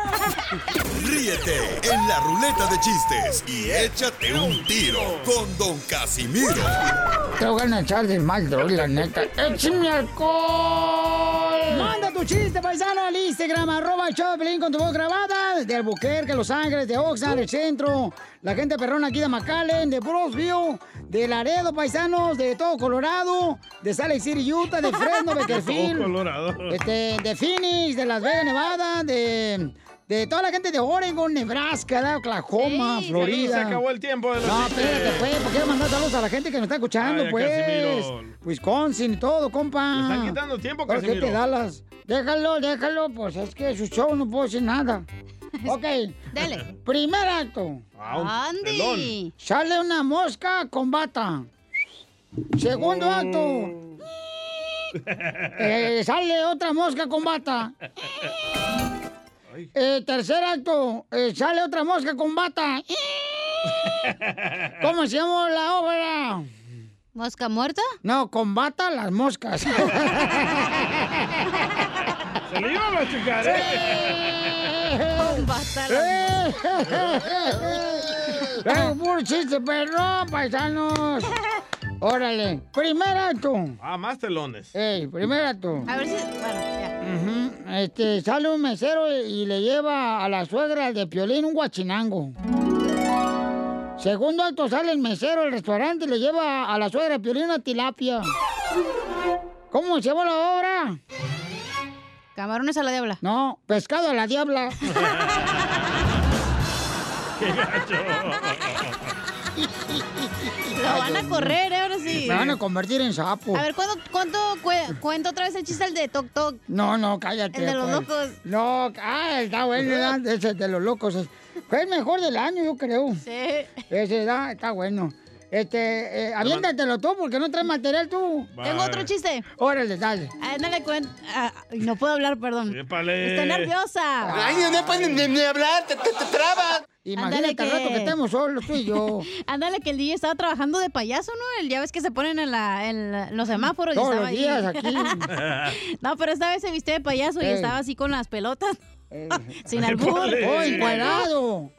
Ríete en la ruleta de chistes y échate un tiro con don Casimiro. Te voy a echar de mal, la neta. ¡Échame alcohol! Manda tu chiste, paisano, al Instagram, arroba de Pelín con tu voz grabada. De Albuquerque, Los Ángeles, de Oxnard, el centro. La gente perrona aquí de McAllen, de Brosville, de Laredo, paisanos, de todo Colorado, de Salt Lake City, Utah, de Fresno, Beckerfield. Todo Colorado. Este, de Phoenix, de Las Vegas, Nevada, de, de toda la gente de Oregon, Nebraska, de Oklahoma, Sí, Florida. Se acabó el tiempo de los No, espérate, pues, ¿por qué mandar saludos a la gente que nos está escuchando, Ay, pues? Casimiro. Wisconsin y todo, compa. Le están quitando tiempo, ¿Por qué Casimiro. te Dallas? Déjalo, déjalo, pues es que su show no puedo decir nada. Ok. Dele. Primer acto. Ah, Andy. Sale una mosca con bata. Segundo acto. Eh, sale otra mosca con bata. Eh, tercer acto. eh, sale otra mosca con bata. ¿Cómo se llama la obra? ¿Mosca muerta? No, combata las moscas. Se le iba a machucar, ¿eh? Combata la- ¡Eh, puro chiste, perro, paisanos! Órale, primer acto. Ah, más telones. Ey, primer acto. A ver si. Bueno, ya. Este, sale un mesero y le lleva a la suegra de Piolín un guachinango. Segundo acto, sale el mesero del restaurante y le lleva a la suegra de Piolín una tilapia. ¿Cómo se llama la obra? Camarones a la diabla. No, pescado a la diabla. Qué gacho. Lo van a correr, ¿eh? ahora sí. Me van a convertir en sapo. A ver, ¿cuándo, ¿cuánto cue- cuento otra vez el chiste el de Toc Toc? No, no, cállate. El de los pues. locos. No, ah, está bueno, ¿verdad? Ese de los locos. es- Fue el mejor del año, yo creo. Sí. Ese da, está bueno. Este, eh, aviéntatelo tú, porque no traes material tú. Tengo otro chiste. Órale, dale. Ándale, cuen... ah, no puedo hablar, perdón. Épale. Estoy nerviosa. Ay, no pueden ni, ni hablar, te, te, te trabas. Imagínate Ándale, al rato que- que estemos solos tú y yo. Ándale, que el DJ estaba trabajando de payaso, ¿no? El, ya ves que se ponen en, la, en los semáforos. y estaba los ahí. días aquí. no, pero esta vez se vistió de payaso y estaba así con las pelotas. Eh, Sin albur. ¡Oh, encuadrado!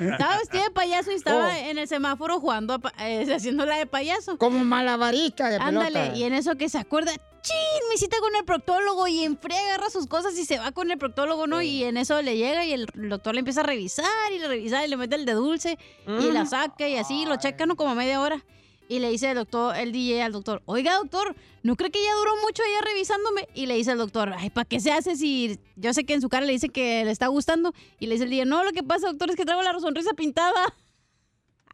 Estaba vestido de payaso y estaba Oh. en el semáforo jugando, eh, haciéndola de payaso. Como malabarista de pelota. Ándale, y en eso que se acuerda, ¡chin! Me cita con el proctólogo y en fría agarra sus cosas y se va con el proctólogo, ¿no? Y en eso le llega y el doctor le empieza a revisar y le revisa y le mete el de dulce y la saca y así lo checa, ¿no? Como a media hora. Y le dice el doctor, el DJ al doctor, oiga doctor, ¿no cree que ya duró mucho ella revisándome? Y le dice el doctor, ay, ¿para qué se hace si yo sé que en su cara le dice que le está gustando? Y le dice el DJ, no, lo que pasa doctor es que traigo la sonrisa pintada.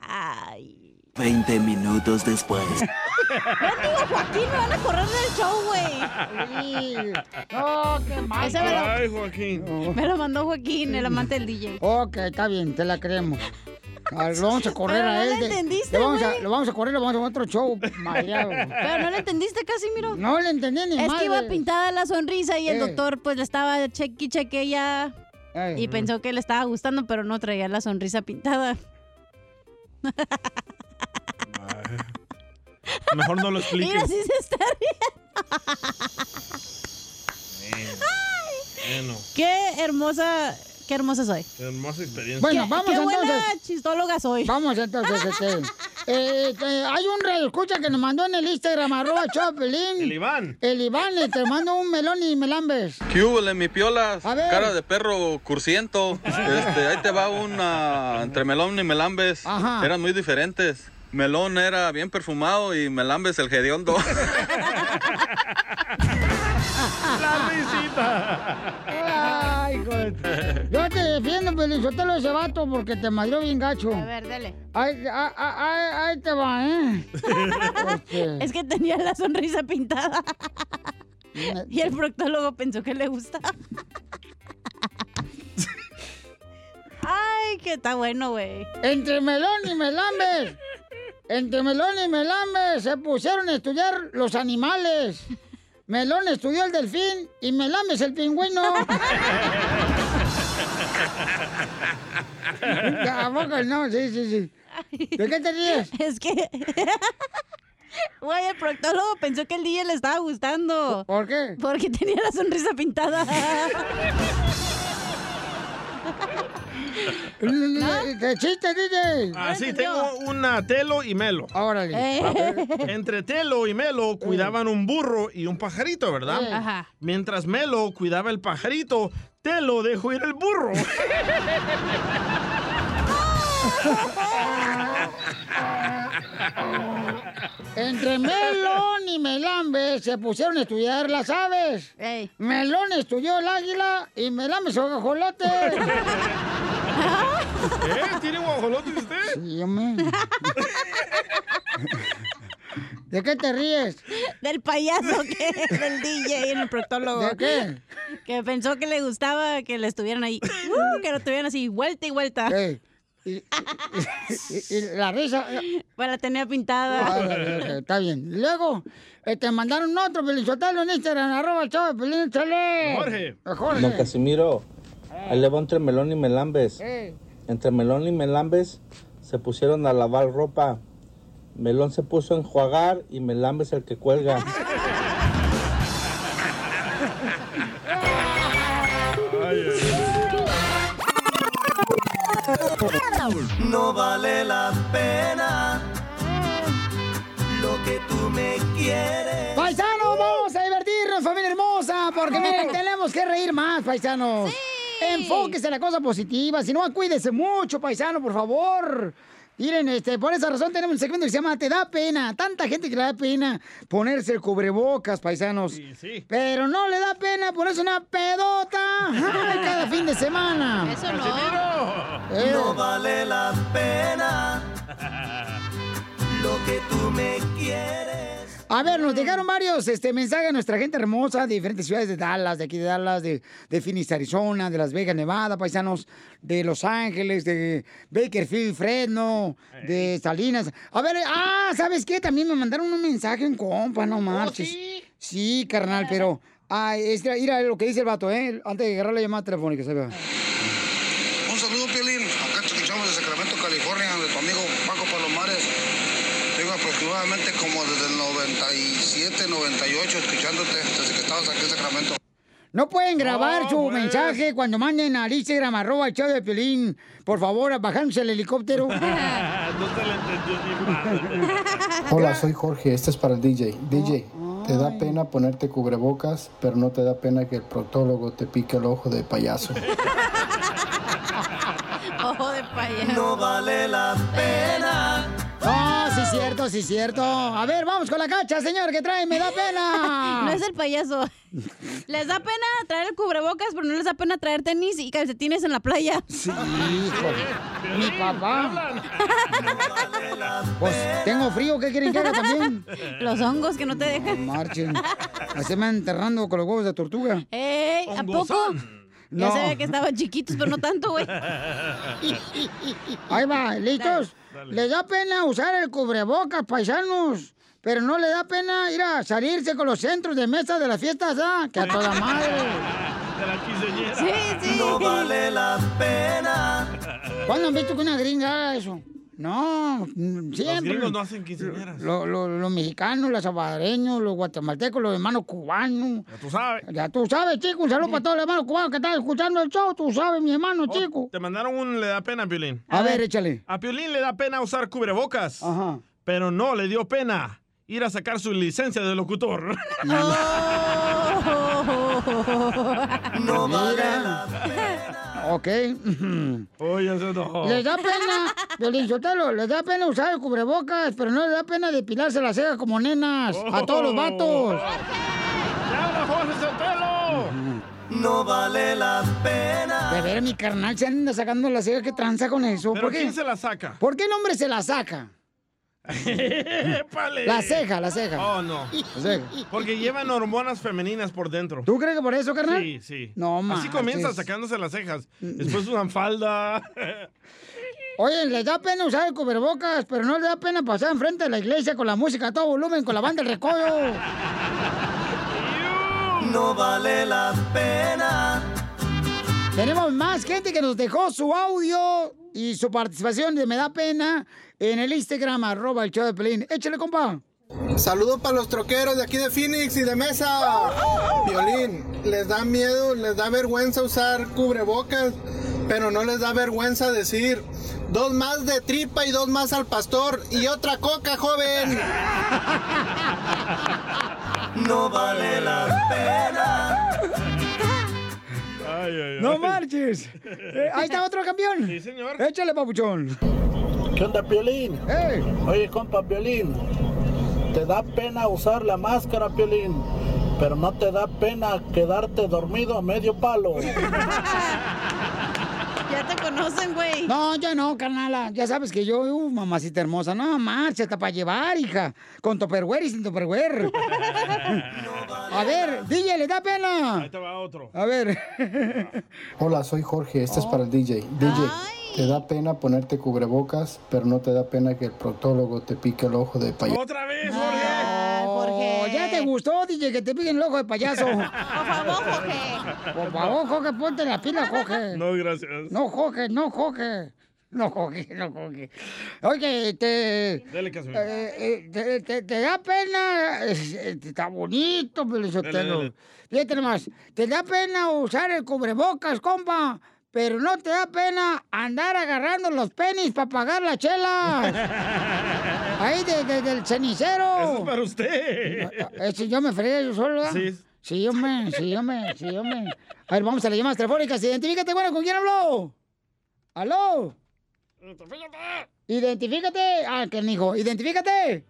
Ay. 20 minutos después. Digo, Joaquín, me van a correr del show, güey. No, qué mal. Ese me lo, Ay, Joaquín. me lo mandó Joaquín, el amante del DJ. Ok, está bien, te la creemos. A ver, lo vamos a correr Pero a no él. le de- entendiste, le vamos a, lo vamos a correr, lo vamos a hacer otro show. mareado. Pero no le entendiste casi, miro. No le entendí ni Es madre. que iba pintada la sonrisa y el Eh. doctor pues le estaba cheque y cheque ya Ey. y pensó que le estaba gustando, pero no traía la sonrisa pintada. Mejor no lo expliques. Mira, sí se está riendo. Bueno, Qué hermosa, qué hermosa soy. qué hermosa experiencia. Bueno, Qué- vamos qué buena entonces. chistóloga soy. Vamos entonces, este. Eh, eh, hay un radio escucha que nos mandó en el Instagram, arroba Chopelín. El Iván. El Iván, eh, te mando un melón y melambes. ¿Qué hubo, mi piolas? A ver. Cara de perro cursiento. Este, ahí te va una entre melón y melambes. Ajá. Eran muy diferentes. Melón era bien perfumado y melambes el hediondo. La risita. Ay, hijo de- Yo te defiendo, Pelizotelo, ese vato porque te madrió bien gacho. A ver, dale. Ahí, ahí, ahí- ahí te va, ¿eh? Este, Es que tenía la sonrisa pintada. Y el proctólogo pensó que le gustaba. Ay, que está bueno, güey. Entre Melón y Melambes. Entre Melón y Melambes se pusieron a estudiar los animales. Melón estudió el delfín y Melambes el pingüino. ¿A poco no? Sí, sí, sí. ¿De qué te ríes? Es que. Güey, el proctólogo pensó que el DJ le estaba gustando. ¿Por qué? Porque tenía la sonrisa pintada. ¿Qué chiste, DJ? Ah, sí, tengo una Telo y Melo. Órale. Eh. Entre Telo y Melo cuidaban un burro y un pajarito, ¿verdad? Eh. Ajá. Mientras Melo cuidaba el pajarito, Telo dejó ir el burro. Entre Melón y Melambes se pusieron a estudiar las aves. Melón estudió el águila y Melambes el guajolote. ¿Eh? ¿Tiene guajolote usted? Sí, hombre. ¿De qué te ríes? Del payaso que es del DJ en el proctólogo. ¿De qué? Que pensó que le gustaba que le estuvieran ahí. Uh, que lo estuvieran así, vuelta y vuelta. Ey, Y, y- y la risa. Pues la tenía pintada. Ah, está bien. Y Luego, eh, te mandaron otro Pelizotelo en Instagram, arroba chavo Pelín, chale. Jorge. Jorge. Don Casimiro, ahí le va entre melón y melambes. Ey. Entre melón y melambes se pusieron a lavar ropa. Melón se puso a enjuagar y melambes el que cuelga. No vale la pena lo que tú me quieres. Paisanos, vamos a divertirnos, familia hermosa, porque miren, tenemos que reír más, paisanos. Enfóquese en la cosa positiva, si no, cuídese mucho, paisano, por favor. Miren, este, por esa razón tenemos un segmento que se llama Te da pena. Tanta gente que le da pena ponerse el cubrebocas, paisanos. Pero no le da pena ponerse una pedota ay, cada fin de semana. Eso no. Eh. No vale la pena lo que tú me quieres. A ver, nos dejaron varios este, mensajes a nuestra gente hermosa de diferentes ciudades de Dallas, de aquí de Dallas, de, de Phoenix, Arizona, de Las Vegas, Nevada, paisanos, de Los Ángeles, de Bakerfield, Fresno, de Salinas. A ver, ah, ¿sabes qué? También me mandaron un mensaje en compa, no marches. sí? carnal, pero... Ay, es, mira lo que dice el vato, ¿eh? Antes de agarrar la llamada telefónica, ¿sabes? Un saludo, Piolín. Acá te escuchamos de Sacramento, California, de tu amigo Paco Palomares. Tengo aproximadamente como desde el 97, 98 escuchándote desde que estabas aquí en Sacramento. No pueden grabar su mensaje cuando manden al Instagram, arroba el show de Piolín. Por favor, bajándose el helicóptero. no se le entendió ni mal. Hola, soy Jorge, este es para el DJ. DJ, te da pena ponerte cubrebocas, pero no te da pena que el proctólogo te pique el ojo de payaso. Ojo de payaso. No vale la pena. No, cierto, sí es cierto. A ver, vamos con la cacha, señor, que trae, me da pena. No es el payaso. Les da pena traer el cubrebocas, pero no les da pena traer tenis y calcetines en la playa. Sí, hijo. Mi papá. Pues tengo frío, ¿qué quieren que haga también? Los hongos que no te dejan. Marchen. Así me van enterrando con los huevos de tortuga. ¡Ey! ¿A poco? Ya No. sabía que estaban chiquitos, pero no tanto, güey. Ahí va, ¿listos? Le da pena usar el cubrebocas, paisanos. Pero no le da pena ir a salirse con los centros de mesa de las fiestas, ¿ah? Que a toda madre. De la quinceañera. Sí, sí. No vale la pena. ¿Cuándo han visto que una gringa haga eso? No, mm, siempre. gringos no hacen quinceañeras. Lo- lo- Los mexicanos, los salvadoreños, los guatemaltecos, los hermanos cubanos. Ya tú sabes. Ya tú sabes, chico. Un saludo para todos los hermanos cubanos que están escuchando el show. Tú sabes, mi hermano, Oh, chico. Te mandaron un le da pena a Piolín. A ver, échale. A Piolín le da pena usar cubrebocas. Pero no le dio pena ir a sacar su licencia de locutor. No vale la Ok. Oye, se enojó. Les da pena, Violín Sotelo, les da pena usar el cubrebocas, pero no les da pena depilarse las cejas como nenas a todos los vatos. No vale la pena. De ver, mi carnal se anda sacando las cejas, ¿qué tranza con eso? ¿Pero ¿Por qué? quién se la saca? ¿Por qué el hombre se la saca? La ceja, la ceja. Oh, no. La ceja. Porque llevan hormonas femeninas por dentro. ¿Tú crees que por eso, carnal? Sí, sí. No, Así marches. comienza sacándose las cejas. Después usan falda. Oye, les da pena usar el cubrebocas, pero no les da pena pasar enfrente de la iglesia con la música a todo volumen, con la banda del recodo. No vale la pena. Tenemos más gente que nos dejó su audio y su participación de Me da pena en el Instagram, arroba el show de Pelín. Échale, compa. Saludos para los troqueros de aquí de Phoenix y de Mesa. Violín, les da miedo, les da vergüenza usar cubrebocas, pero no les da vergüenza decir dos más de tripa y dos más al pastor y otra coca, joven. No vale la pena. Ay, ay, ay. ¡No marches! Eh, ahí está otro campeón. Sí, señor. Échale, papuchón. ¿Qué onda, Piolín? Oye, compa, Piolín, te da pena usar la máscara, Piolín, pero no te da pena quedarte dormido a medio palo. Ya te conocen, güey. No, yo no, carnala. Ya sabes que yo, uh, mamacita hermosa. No, marcha, está para llevar, hija. Con topperware y sin topperware. A ver, DJ, ¿le da pena? Ahí te va otro. A ver. Hola, soy Jorge, este es para el DJ. DJ, te da pena ponerte cubrebocas, pero no te da pena que el proctólogo te pique el ojo de payaso. ¡Otra vez, Jorge! Oh, ya te gustó, DJ, que te piquen el ojo de payaso. Por favor, Jorge. Por favor, Jorge, ponte la pila, Jorge. No, gracias. No, Jorge, no, Jorge. No, Jorge, no, Jorge. Oye, te... Dale caso. eh, eh, te, te- te da pena, eh, está bonito, Pelizotelo. Fíjate nomás, te da pena usar el cubrebocas, compa, pero no te da pena andar agarrando los penis para pagar la chela. Ahí de- de- del cenicero. Eso es para usted. Yo me fregué yo solo, ¿verdad? Sí. Sí, hombre, sí, hombre, sí, hombre. A ver, vamos a las llamadas telefónicas. Identifícate, bueno, ¿con quién habló? ¿Aló? Identifícate. Ah, que hijo. Identifícate.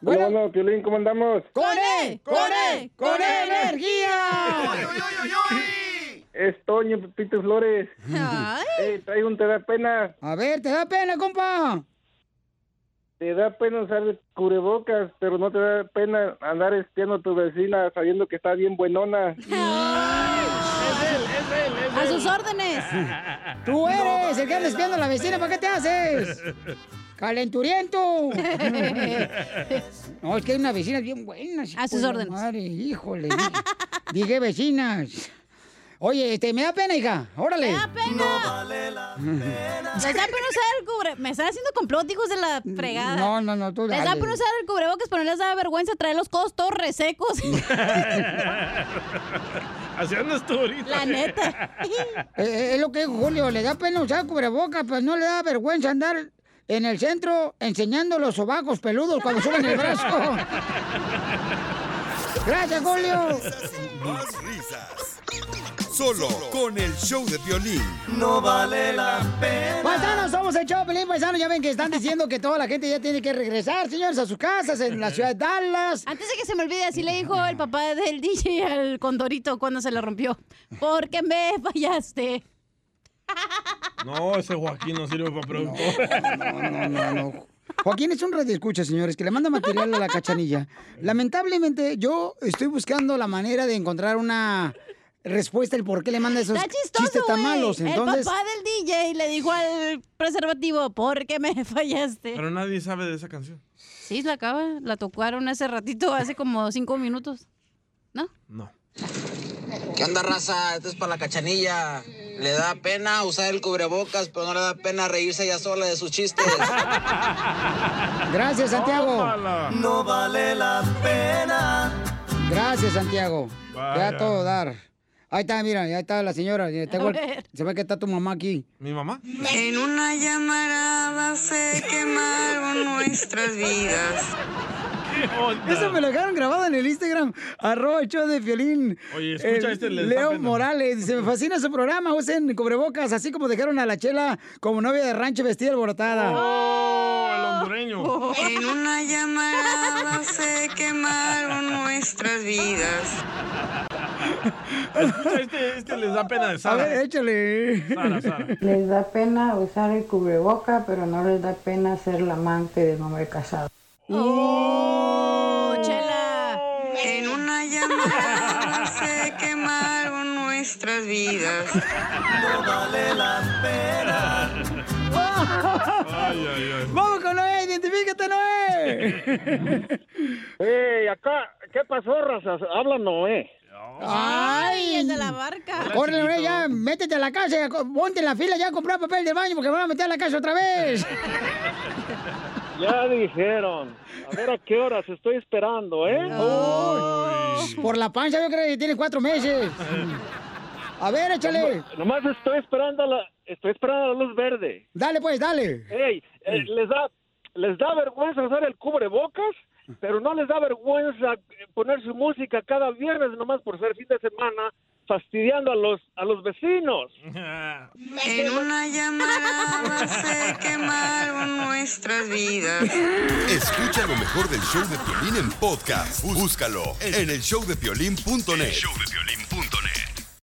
Bueno, bueno, Piolín, ¿cómo andamos? ¡Con E! ¡Con E! ¡Con E energía! Es Toño Pepito Flores. Ey, trae un te da pena. A ver, ¿te da pena, compa? Te da pena usar cubrebocas, pero no te da pena andar espiando a tu vecina sabiendo que está bien buenona. A sus órdenes. Tú eres el que anda espiando a la vecina. ¿Para qué te haces? ¡Calenturiento! No, es que hay una vecina bien buena. A sus órdenes. Madre, híjole. Dije, dije vecinas. Oye, este, me da pena, hija. Órale. Me da pena. Les da pena usar el cubre... Me están haciendo complot, hijos de la fregada. No, no, no, tú Les da dale. pena usar el cubrebocas, pero no les da vergüenza traer los codos todos resecos. Así andas tú ahorita. La neta. Eh, es lo que dijo Julio, le da pena usar cubrebocas, pero no le da vergüenza andar en el centro enseñando los sobacos peludos cuando suben el brazo. Gracias, Julio. Más risas. Solo con el show de violín. No vale la pena. Paisanos, somos el show, Pelín Paisano. Ya ven que están diciendo que toda la gente ya tiene que regresar, señores, a sus casas en la ciudad de Dallas. Antes de que se me olvide, así le dijo el papá del DJ al condorito cuando se le rompió. Porque me fallaste. No, ese Joaquín no sirve para productor. No, no, no, no. Joaquín es un radio escucha, señores, que le manda material a la cachanilla. Lamentablemente, yo estoy buscando la manera de encontrar una respuesta el por qué le manda esos Está chistes chistoso, tan malos. Entonces, El papá del DJ le dijo al preservativo, porque me fallaste. Pero nadie sabe de esa canción. Sí, la acaba. La tocaron hace ratito, hace como cinco minutos. ¿No? No. ¿Qué onda, raza? Esto es para la cachanilla. Le da pena usar el cubrebocas, pero no le da pena reírse ella sola de sus chistes. Gracias, Santiago. No vale la pena. Gracias, Santiago. Te da Vaya. todo dar. Ahí está, mira, ahí está la señora. ya está se ve que está tu mamá aquí. ¿Mi mamá? En una llamarada se quemaron nuestras vidas. Eso me lo dejaron grabado en el Instagram, arroba el show de violín. Oye, escucha este, les da Leo. Morales, dice, me fascina su programa, usen cubrebocas, así como dejaron a la chela como novia de rancho vestida alborotada. Oh, el hondureño. En una llamarada se quemaron nuestras vidas. Escucha, este, este les da pena de A Sara. ver, échale. Sara, Sara. Les da pena usar el cubreboca, pero no les da pena ser la amante del hombre casado. ¡Oh, chela! En una llamarada se quemaron nuestras vidas. No vale la pena. Ay, ay, ay. Vamos con Noé, identifícate, Noé. ¡Ey, acá! ¿Qué pasó, razas? Habla Noé. ¡Ay, el de la barca! Córrele, Noé, ya, métete a la casa, ponte en la fila ya a comprar papel de baño porque me van a meter a la casa otra vez. Ya dijeron. A ver a qué horas estoy esperando, ¿eh? Por la panza yo creo que tiene cuatro meses. A ver, échale. Nomás estoy esperando la, estoy esperando la luz verde. Dale, pues, dale. Ey, eh, les da, les da vergüenza usar el cubrebocas, pero no les da vergüenza poner su música cada viernes nomás por ser fin de semana, fastidiando a los, a los vecinos. En una llamarada se quemaron nuestras vidas. Escucha lo mejor del show de Piolín en podcast. Búscalo en el showdepiolín.net.